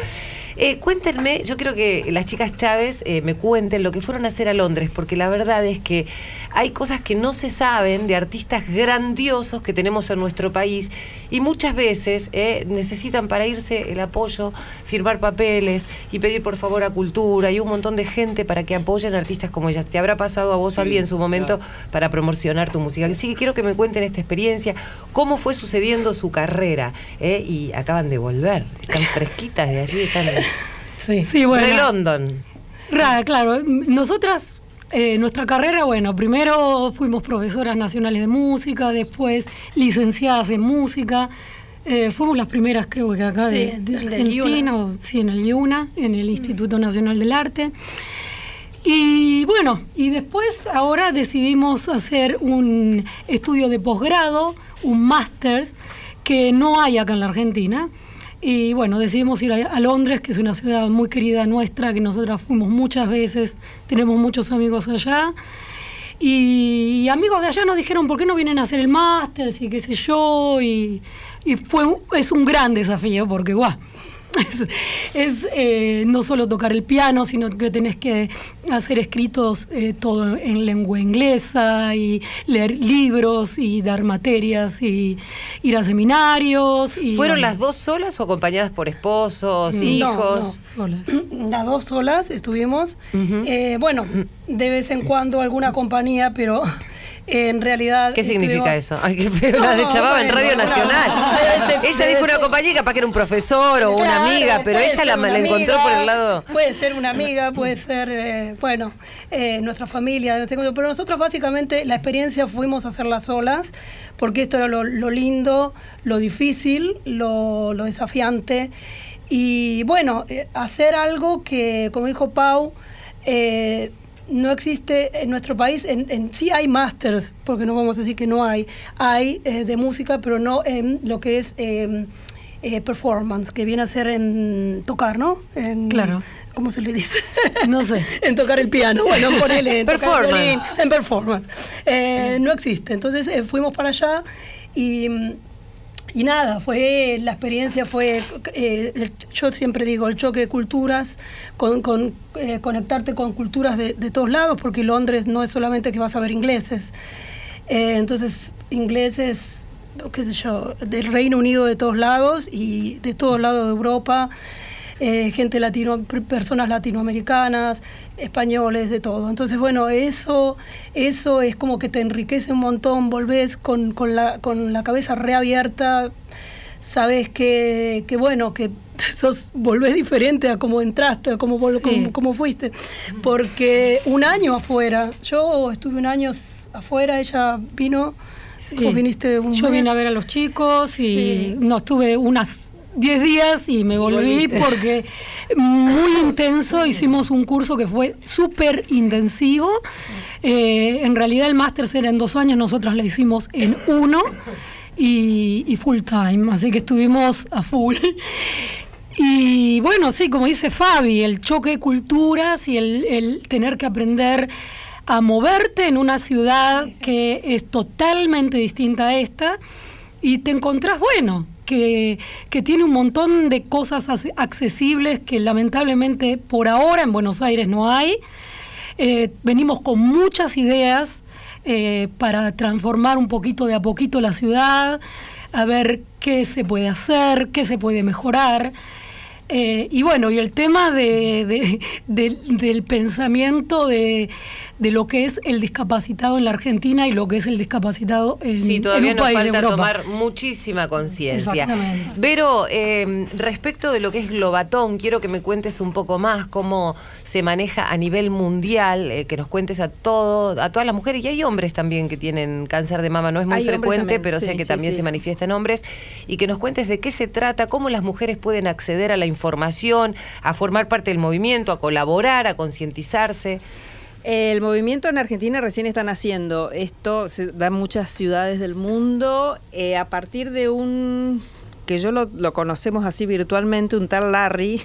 Eh, cuéntenme, yo quiero que las chicas Chávez eh, me cuenten lo que fueron a hacer a Londres, porque la verdad es que hay cosas que no se saben de artistas grandiosos que tenemos en nuestro país y muchas veces eh, necesitan para irse el apoyo, firmar papeles y pedir por favor a cultura y un montón de gente para que apoyen a artistas como ellas. Te habrá pasado a vos, Ali, en su momento para promocionar tu música. Así que quiero que me cuenten esta experiencia, cómo fue sucediendo su carrera. ¿eh? Y acaban de volver, están fresquitas de allí, están Sí, sí bueno. de London. Claro, nosotras, eh, nuestra carrera, bueno, primero fuimos profesoras nacionales de música, después licenciadas en música. Eh, fuimos las primeras, creo que acá de, Sí, de del Argentina, o, sí, en el IUNA, en el Instituto Nacional del Arte. Y bueno, y después ahora decidimos hacer un estudio de posgrado, un máster, que no hay acá en la Argentina. Y bueno, decidimos ir a, Londres, que es una ciudad muy querida nuestra, que nosotras fuimos muchas veces, tenemos muchos amigos allá. Y, amigos de allá nos dijeron, ¿por qué no vienen a hacer el máster? Y qué sé yo. Y, fue, es un gran desafío, porque, guau, es, es, eh, no solo tocar el piano, sino que tenés que hacer escritos eh, todo en lengua inglesa y leer libros y dar materias y ir a seminarios. Y, ¿Fueron las dos solas o acompañadas por esposos, No, hijos? no, solas. Las dos solas estuvimos. Eh, bueno, de vez en cuando alguna compañía, pero en realidad. ¿Qué significa eso? Ay, qué feo, la de Chababa en Radio Nacional. ella dijo una compañía capaz que era un profesor o una amiga, pero ella la, la encontró amiga, por el lado. Puede ser una amiga, puede ser, eh, bueno, eh, nuestra familia. Pero nosotros básicamente la experiencia fuimos a hacerla solas, porque esto era lo, lo lindo, lo difícil, lo, lo desafiante. Y bueno, eh, hacer algo que, como dijo Pau, eh, no existe en nuestro país, en, en- sí hay másters, porque no vamos a decir que no hay, hay eh, de música, pero no en lo que es eh, eh, performance, que viene a ser en tocar, ¿no? En- Claro. ¿Cómo se le dice? No sé. en tocar el piano, bueno, ponele. en Performance. violín, en performance. Eh, no existe. Entonces eh, fuimos para allá y, y nada, fue la experiencia fue, eh, yo siempre digo, el choque de culturas, con, con, eh, conectarte con culturas de, de todos lados, porque Londres no es solamente que vas a ver ingleses. Eh, entonces, ingleses, qué sé yo, del Reino Unido de todos lados y de todos lados de Europa eh, gente latino, per- personas latinoamericanas, españoles, de todo. Entonces, bueno, eso, eso es como que te enriquece un montón, volvés con, con, la, con la cabeza reabierta, sabes que, que bueno, que sos, volvés diferente a cómo entraste, a cómo, Sí. cómo, cómo fuiste. Porque un año afuera, yo estuve un año afuera, ella vino, Sí. vos viniste un Yo mes. vine a ver a los chicos y Sí. no estuve unas 10 días y me volví porque muy intenso. Hicimos un curso que fue súper intensivo. Eh, en realidad el máster era en dos años, nosotros lo hicimos en uno y, y full time, así que estuvimos a full. Y bueno, sí, como dice Fabi, el choque de culturas y el, el tener que aprender a moverte en una ciudad que es totalmente distinta a esta y te encontrás, bueno, que, tiene un montón de cosas ac- accesibles que lamentablemente por ahora en Buenos Aires no hay. Eh, venimos con muchas ideas eh, para transformar un poquito de a poquito la ciudad. a ver qué se puede hacer, qué se puede mejorar. Eh, y bueno, y el tema de, del pensamiento de, lo que es el discapacitado en la Argentina y lo que es el discapacitado en Sí, todavía en un nos país de falta tomar muchísima conciencia. Pero eh, respecto de lo que es Globatón, quiero que me cuentes un poco más cómo se maneja a nivel mundial, eh, que nos cuentes a todo, a todas las mujeres y hay hombres también que tienen cáncer de mama, no es muy Hay frecuente, pero sé sí, que sí, también sí. se manifiesta en hombres y que nos cuentes de qué se trata, cómo las mujeres pueden acceder a la información, a formar parte del movimiento, a colaborar, a concientizarse. El movimiento en Argentina recién están haciendo. Esto se da en muchas ciudades del mundo eh, a partir de un que yo lo, conocemos así virtualmente, un tal Larry,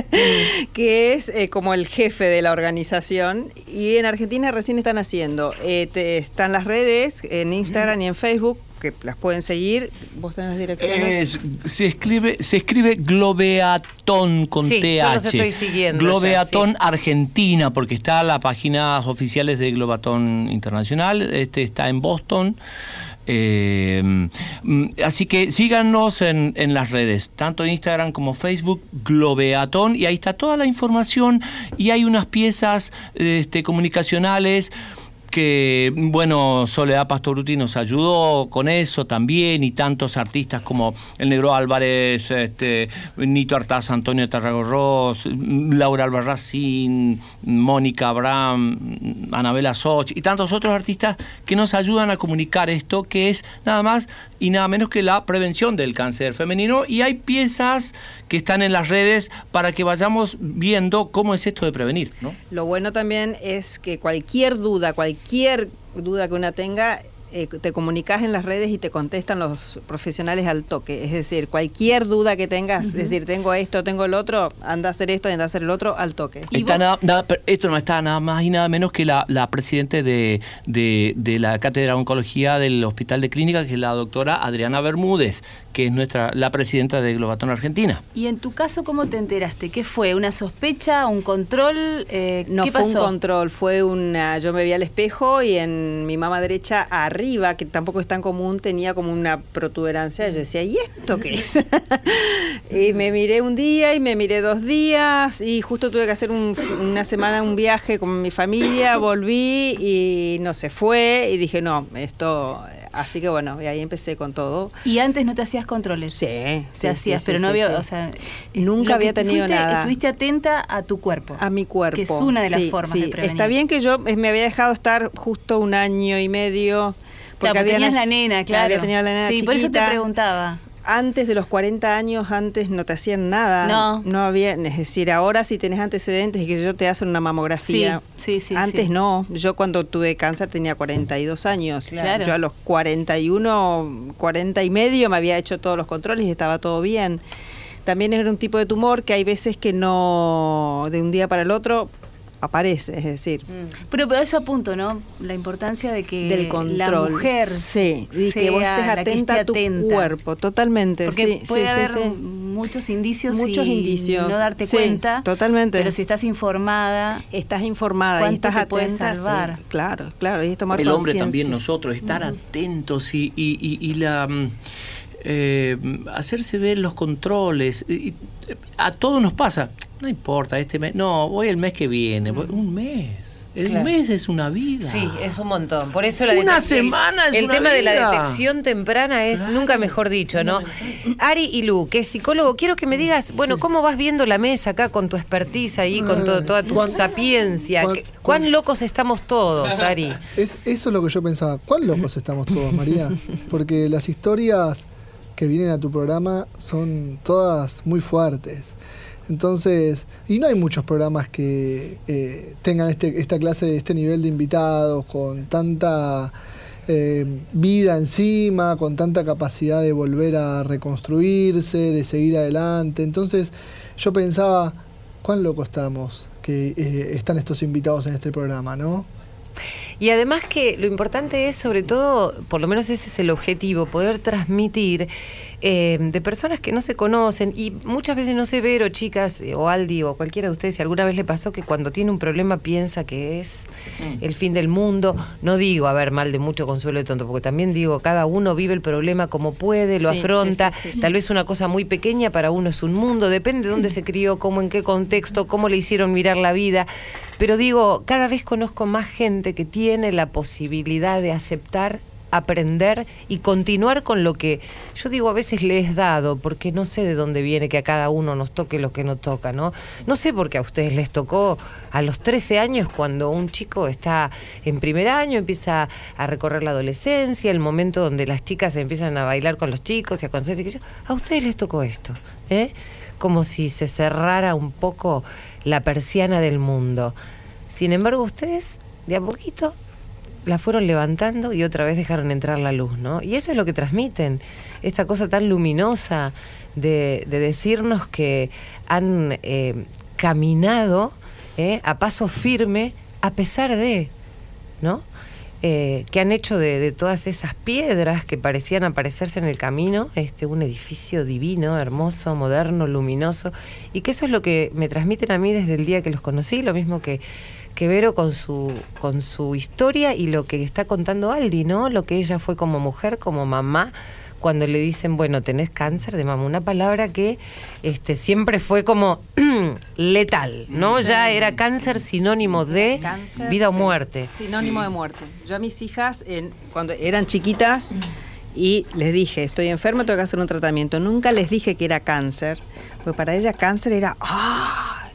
que es eh, como el jefe de la organización. Y en Argentina recién están haciendo. Eh, están las redes en Instagram y en Facebook, que las pueden seguir. ¿Vos tenés las direcciones? Es- se escribe se escribe Globeaton con Sí, TH. yo los estoy siguiendo ya, sí. Argentina, porque está en las páginas oficiales de Globeaton Internacional. Este está en Boston. Eh, así que síganos en, en las redes, tanto Instagram como Facebook, Globeaton, y ahí está toda la información y hay unas piezas este, comunicacionales que, bueno, Soledad Pastoruti nos ayudó con eso también, y tantos artistas como el Negro Álvarez, este, Nito Artaz, Antonio Tarragorros, Laura Albarracín, Mónica Abraham, Anabela Soch, y tantos otros artistas que nos ayudan a comunicar esto, que es nada más y nada menos que la prevención del cáncer femenino, y hay piezas que están en las redes para que vayamos viendo cómo es esto de prevenir, ¿no? Lo bueno también es que cualquier duda, cualquier duda que una tenga, eh, te comunicas en las redes y te contestan los profesionales al toque. Es decir, cualquier duda que tengas, es decir, tengo esto, tengo el otro, anda a hacer esto, anda a hacer el otro, al toque. Está nada- nada- pero esto no está nada más y nada menos que la, la presidente de, de- de la Cátedra de Oncología del Hospital de Clínica, que es la doctora Adriana Bermúdez, que es nuestra la presidenta de Globatón Argentina. Y en tu caso, ¿cómo te enteraste? ¿Qué fue? ¿Una sospecha? ¿Un control? Eh, No ¿Qué fue pasó? un control, fue una. Yo me vi al espejo y en mi mama derecha arriba, que tampoco es tan común, tenía como una protuberancia. Yo decía, ¿y esto qué es? y me miré un día y me miré dos días y justo tuve que hacer un- una semana un viaje con mi familia, volví y no se fue y dije, no, esto. Así que bueno, y ahí empecé con todo. ¿Y antes no te hacías controles? Sí, Te sí, hacías, sí, pero sí, no había, sí. o sea, Nunca había tenido fuiste- nada. Estuviste atenta a tu cuerpo. A mi cuerpo. Que es una de las formas de prevenir. Está bien que yo eh, me había dejado estar justo un año y medio. Porque tenías la nena, claro. Había tenido la nena sí, por eso te preguntaba. Antes de los 40 años, antes no te hacían nada. No. No había, es decir, ahora si tenés antecedentes y que yo te hacen una mamografía. Sí, sí, sí, Antes sí. no. Yo cuando tuve cáncer tenía 42 años. Claro. Yo a los 41, 40 y medio me había hecho todos los controles y estaba todo bien. También era un tipo de tumor que hay veces que no, de un día para el otro, aparece. Es decir, Pero por eso apunto, ¿no? La importancia de que del control. la mujer sí, y que sea vos estés que atenta esté a tu atenta. cuerpo, totalmente. Porque sí, puede sí, sí, haber sí. muchos indicios Muchos y indicios. no darte Sí, cuenta. totalmente. Pero si estás informada, Estás informada y ¿Cuánto estás te puede atenta. salvar? claro, claro, y tomar el hombre también nosotros estar atentos y, y- y- y la mm, eh, hacerse ver los controles Y- y, a todos nos pasa no importa este mes no voy el mes que viene voy- un mes el Claro. mes es una vida Sí, es un montón. Por eso la Una semana es El una tema de la detección temprana es nunca mejor dicho, ¿no? Ari y Lu, que es psicólogo, quiero que me digas, bueno, ¿cómo vas viendo la mesa acá con tu expertise ahí, con to- toda tu ¿Cuán- sapiencia? cuán- ¿Qué- ¿Cuán locos estamos todos, Ari? Es, eso es lo que yo pensaba. ¿Cuán locos estamos todos, María? Porque las historias que vienen a tu programa son todas muy fuertes. Entonces, y no hay muchos programas que eh, tengan este, esta clase, este nivel de invitados, con tanta eh, vida encima, con tanta capacidad de volver a reconstruirse, de seguir adelante. Entonces, yo pensaba, ¿cuán locos estamos que eh, están estos invitados en este programa, no? Y además que lo importante es, sobre todo, por lo menos ese es el objetivo, poder transmitir eh, de personas que no se conocen y muchas veces no sé, Vero, chicas, eh, o Aldi, o cualquiera de ustedes, si alguna vez le pasó que cuando tiene un problema piensa que es Mm. el fin del mundo. No digo, a ver, mal de mucho consuelo de tonto, porque también digo, cada uno vive el problema como puede, lo Sí, afronta. sí, sí, sí, sí. Tal vez una cosa muy pequeña para uno es un mundo, depende de dónde se crió, cómo, en qué contexto, cómo le hicieron mirar la vida. Pero digo, cada vez conozco más gente que tiene la posibilidad de aceptar aprender y continuar con lo que yo digo a veces le es dado, porque no sé de dónde viene que a cada uno nos toque lo que nos toca, ¿no? No sé por qué a ustedes les tocó a los 13 años cuando un chico está en primer año, empieza a recorrer la adolescencia, el momento donde las chicas empiezan a bailar con los chicos y a conocerse, a ustedes les tocó esto, ¿eh? Como si se cerrara un poco la persiana del mundo. Sin embargo, ustedes, de a poquito, la fueron levantando y otra vez dejaron entrar la luz, ¿no? Y eso es lo que transmiten, esta cosa tan luminosa de, de decirnos que han eh, caminado eh, a paso firme a pesar de, ¿no? Eh, que han hecho de, de todas esas piedras que parecían aparecerse en el camino, este, un edificio divino, hermoso, moderno, luminoso, y que eso es lo que me transmiten a mí desde el día que los conocí, lo mismo que, que Vero con su, con su historia y lo que está contando Aldi, ¿no? Lo que ella fue como mujer, como mamá, cuando le dicen, bueno, tenés cáncer de mama, una palabra que este, siempre fue como letal, ¿no? Ya era cáncer sinónimo de Cáncer, vida o sí. muerte. Sinónimo de muerte. Yo a mis hijas, en, cuando eran chiquitas, y les dije, estoy enferma, tengo que hacer un tratamiento. Nunca les dije que era cáncer, porque para ellas cáncer era... ¡ah!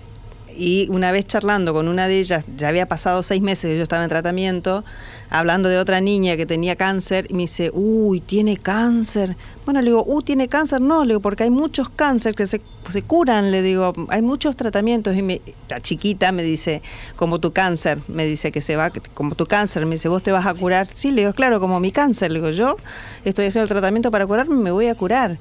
Y una vez charlando con una de ellas, ya había pasado seis meses que yo estaba en tratamiento, hablando de otra niña que tenía cáncer, y me dice, uy, tiene cáncer. Bueno, le digo, uh, tiene cáncer, no, le digo, porque hay muchos cáncer que se, se curan, le digo, hay muchos tratamientos. Y me- la chiquita me dice, como tu cáncer, me dice que se va, como tu cáncer, me dice, vos te vas a curar. Sí, le digo, claro, como mi cáncer, le digo, yo estoy haciendo el tratamiento para curarme, me voy a curar.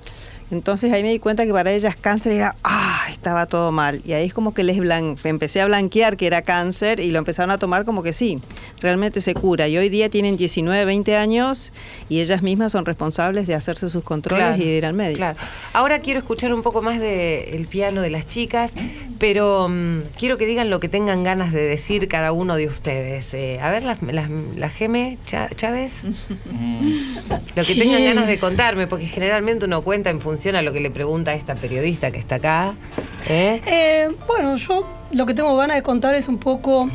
Entonces ahí me di cuenta que para ellas cáncer era, ah, estaba todo mal. Y ahí es como que les blan empecé a blanquear que era cáncer y lo empezaron a tomar como que sí, realmente se cura. Y hoy día tienen 19, 20 años y ellas mismas son responsables de hacerse sus controles Claro, y de ir al médico. Claro. Ahora quiero escuchar un poco más del piano de las chicas, pero mm, quiero que digan lo que tengan ganas de decir cada uno de ustedes. Eh, a ver, las, las, las Geme Chá- Chávez, lo que tengan ganas de contarme, porque generalmente uno cuenta en función a lo que le pregunta a esta periodista que está acá. ¿eh? Eh, bueno, yo lo que tengo ganas de contar es un poco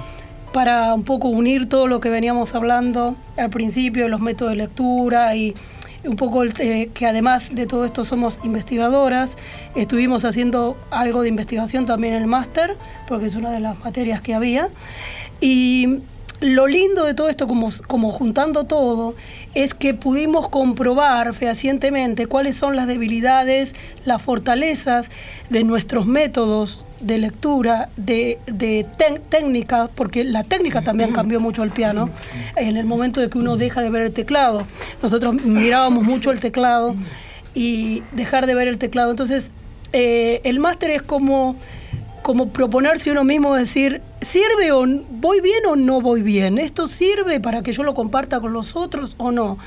para un poco unir todo lo que veníamos hablando al principio, los métodos de lectura y un poco eh, que además de todo esto somos investigadoras, estuvimos haciendo algo de investigación también en el máster, porque es una de las materias que había. Y lo lindo de todo esto, como, como juntando todo, es que pudimos comprobar fehacientemente cuáles son las debilidades, las fortalezas de nuestros métodos de lectura, de, de técnica, porque la técnica también cambió mucho el piano en el momento de que uno deja de ver el teclado. Nosotros mirábamos mucho el teclado y dejar de ver el teclado. Entonces, eh, el máster es como como proponerse uno mismo decir, ¿sirve o voy bien o no voy bien? ¿Esto sirve para que yo lo comparta con los otros o no?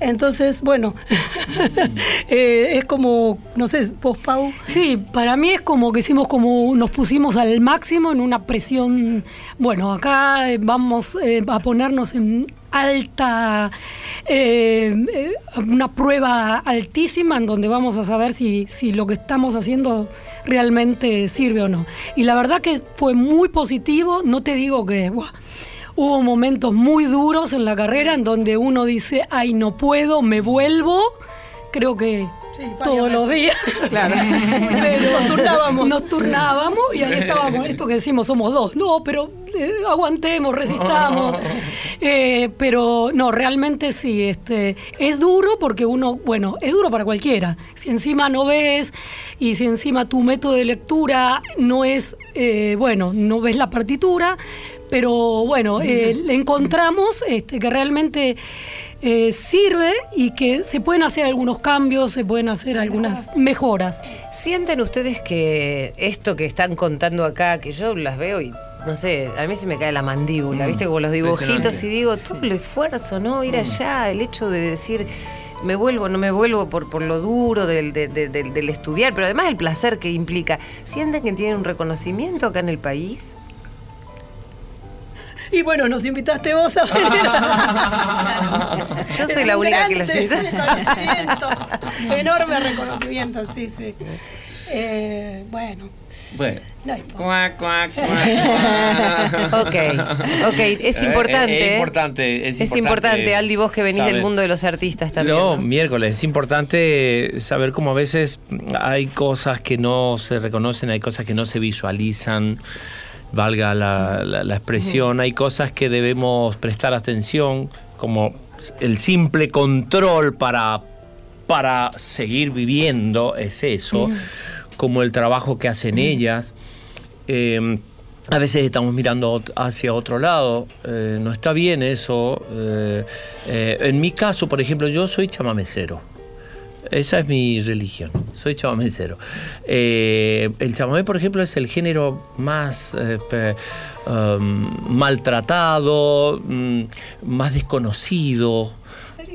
Entonces, bueno, eh, es como, no sé, vos, Pau. Sí, para mí es como que hicimos como nos pusimos al máximo en una presión. Bueno, acá eh, vamos eh, a ponernos en alta, eh, eh, una prueba altísima en donde vamos a saber si, si lo que estamos haciendo realmente sirve o no. Y la verdad que fue muy positivo, no te digo que... Hubo momentos muy duros en la carrera en donde uno dice, ay, no puedo, me vuelvo. Creo que todos los días. Claro. Pero Nos turnábamos. Nos turnábamos y ahí estábamos, esto que decimos, somos dos. No, pero eh, aguantemos, resistamos. Eh, pero no, realmente sí, este, es duro porque uno, bueno, es duro para cualquiera. Si encima no ves y si encima tu método de lectura no es, eh, bueno, no ves la partitura, pero bueno, eh, le encontramos este, que realmente eh, sirve y que se pueden hacer algunos cambios, se pueden hacer algunas mejoras. ¿Sienten ustedes que esto que están contando acá, que yo las veo y no sé, a mí se me cae la mandíbula, Mm, ¿viste? Como los dibujitos y digo, todo el esfuerzo, ¿no? Ir allá, el hecho de decir, me vuelvo, no me vuelvo por, por lo duro del, de- de- del- del estudiar, pero además el placer que implica. ¿Sienten que tienen un reconocimiento acá en el país? Y bueno, nos invitaste vos a venir. Yo Es soy la un única que los invita. reconocimiento. Enorme reconocimiento, sí, sí. Eh, bueno, Bueno. no importa. Cuac, cuac, cuac, cuac. Ok, ok, es Eh, importante. Es, ¿eh? importante. Es, Es importante, Aldi, vos que venís del mundo de los artistas también. No, ¿no? miércoles. Es importante saber cómo a veces hay cosas que no se reconocen, hay cosas que no se visualizan, valga la, la- la expresión, hay cosas que debemos prestar atención, como el simple control para, para seguir viviendo, es eso, como el trabajo que hacen ellas. Eh, a veces estamos mirando hacia otro lado, eh, no está bien eso. eh, eh, en mi caso, por ejemplo, yo soy chamamecero. Esa es mi religión, soy chamamecero. Eh, el chamamé, por ejemplo, es el género más eh, pe- um, maltratado, mm, más desconocido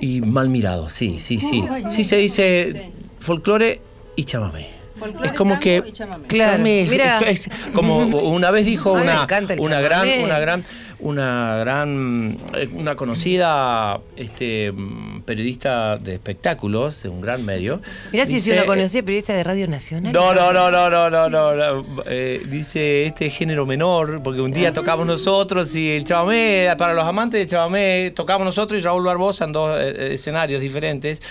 y mal mirado. Sí, sí, sí. Sí se dice folclore y chamamé. Folclore, es como que y. Claro, Chamamé es- mira. es como una vez dijo una, una gran una gran una gran eh, una conocida este periodista de espectáculos de un gran medio Mirá si es una conocida periodista de Radio Nacional. no, no, no, no, no, no, no, no. Eh, dice este género menor, porque un día tocamos nosotros y el chamamé, para los amantes del chamamé, tocamos nosotros y Raúl Barbosa en dos eh, eh, escenarios diferentes.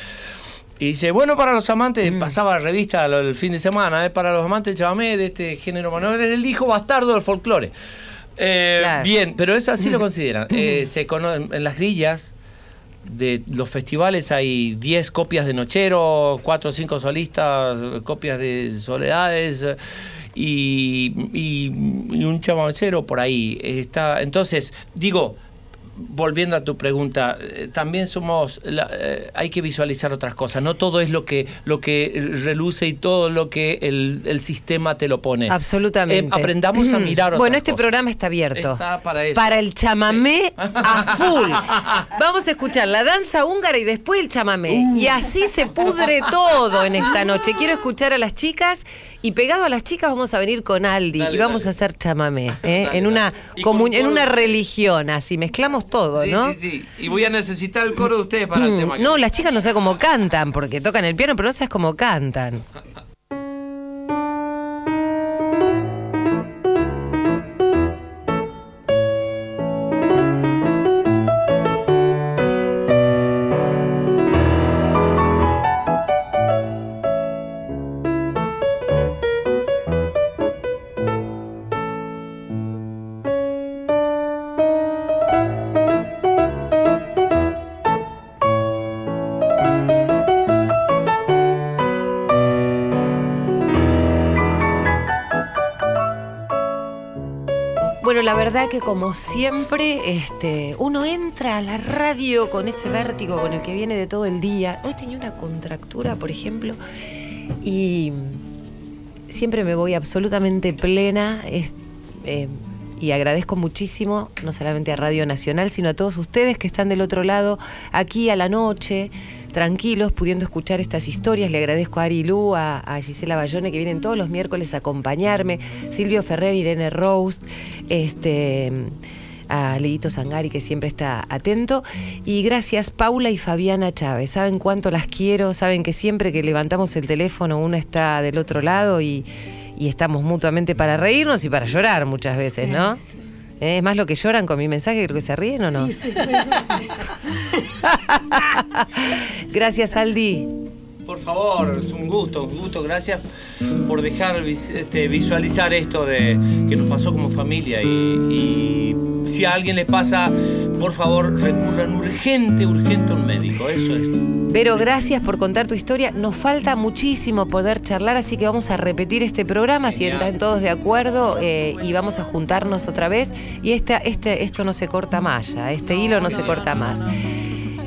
Y dice, bueno, para los amantes, Mm. pasaba la revista lo- el fin de semana, eh, para los amantes del chamamé de este género es el hijo bastardo del folclore. Eh, Claro. Bien, pero eso así lo consideran. Eh, se cono- en las grillas de los festivales hay 10 copias de Nochero, 4 o 5 solistas, copias de Soledades y, y- y un chamamecero por ahí. Está, entonces, digo, volviendo a tu pregunta, eh, también somos, la- eh, hay que visualizar otras cosas. No todo es lo que, lo que reluce y todo lo que el, el sistema te lo pone. Absolutamente. Eh, aprendamos a Mm. mirar otras Bueno, este cosas. programa está abierto. Está para eso. Para el chamamé a full. Vamos a escuchar la danza húngara y después el chamamé. Uh. Y así se pudre todo en esta noche. Quiero escuchar a las chicas y pegado a las chicas vamos a venir con Aldi Dale, y vamos dale. a hacer chamamé. ¿eh? Dale, en una en una religión, así mezclamos todo, Sí, ¿no? sí, sí. Y voy a necesitar el coro de ustedes para el Mm, tema. que- No, las chicas no sé cómo cantan, porque tocan el piano, pero no sabes cómo cantan. verdad que como siempre, este, uno entra a la radio con ese vértigo con el que viene de todo el día. Hoy tenía una contractura, por ejemplo, y siempre me voy absolutamente plena. eh, y agradezco muchísimo, no solamente a Radio Nacional, sino a todos ustedes que están del otro lado, aquí a la noche, tranquilos, pudiendo escuchar estas historias. Le agradezco a Ari Lu, a, Gisela Bayone, que vienen todos los miércoles a acompañarme, Silvio Ferrer, Irene Roast, este a Leito Sangari, que siempre está atento. Y gracias, Paula y Fabiana Chávez. Saben cuánto las quiero, saben que siempre que levantamos el teléfono uno está del otro lado y, y estamos mutuamente para reírnos y para llorar muchas veces, ¿no? ¿Eh? ¿Es más lo que lloran con mi mensaje que lo que se ríen o no? Sí, sí, eso sí. Gracias, Aldi. Por favor, es un gusto, un gusto. Gracias por dejar este, visualizar esto de que nos pasó como familia. Y, y si a alguien les pasa, por favor, recurran urgente, urgente a un médico. Eso es. Vero, gracias por contar tu historia. Nos falta muchísimo poder charlar, así que vamos a repetir este programa, si están todos de acuerdo, eh, y vamos a juntarnos otra vez. Y esta, este, esto no se corta más ya, este hilo no, se corta más.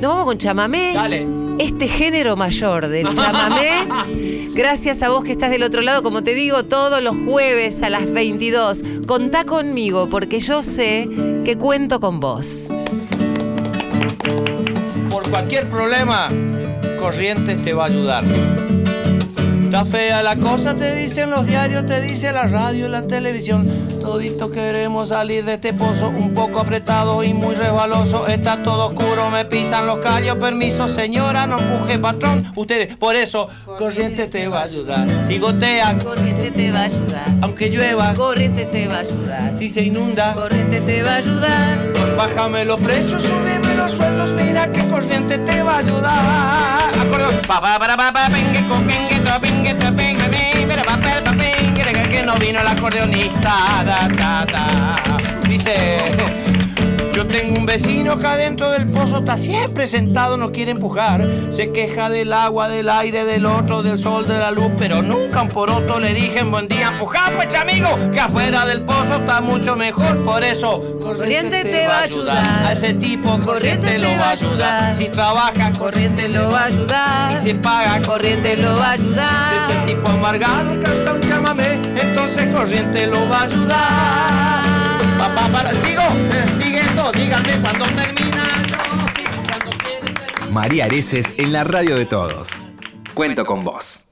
Nos vamos con chamamé. Dale. Este género mayor del chamamé. Gracias a vos que estás del otro lado, como te digo, todos los jueves a las 22. Contá conmigo, porque yo sé que cuento con vos. Por cualquier problema, Corrientes te va a ayudar. Está fea la cosa, te dicen los diarios, te dice la radio, la televisión. Todito queremos salir de este pozo un poco apretado y muy resbaloso. Está todo oscuro, me pisan los callos. Permiso, señora, no empuje patrón. Ustedes, por eso, corriente te va a ayudar. Si gotea, Corriente te va a ayudar. aunque llueva, Corriente te va a ayudar. si se inunda, Corriente te va a ayudar. bájame los precios, súbeme los sueldos. Mira que corriente te va a ayudar. Acordeón. Pa, pa, para, pa, pa, pa, pingue, que- que no vino el acordeonista. Dice. Yo tengo un vecino que adentro del pozo está siempre sentado, no quiere empujar. Se queja del agua, del aire, del otro, del sol, de la luz, pero nunca un por otro le dije en buen día, empujá pues amigo, que afuera del pozo está mucho mejor. Por eso, Corriente te va a ayudar. A ese tipo corriente lo va a ayudar. Si trabaja, Corriente lo va a ayudar. Y se paga, Corriente lo va a ayudar. Si ese tipo amargado canta un chamamé, entonces corriente lo va a ayudar. Papá, para, sigo, eh, siguiendo, díganme cuando termina. Yo sigo cuando terminar. María Areces en la radio de todos. Cuento con vos.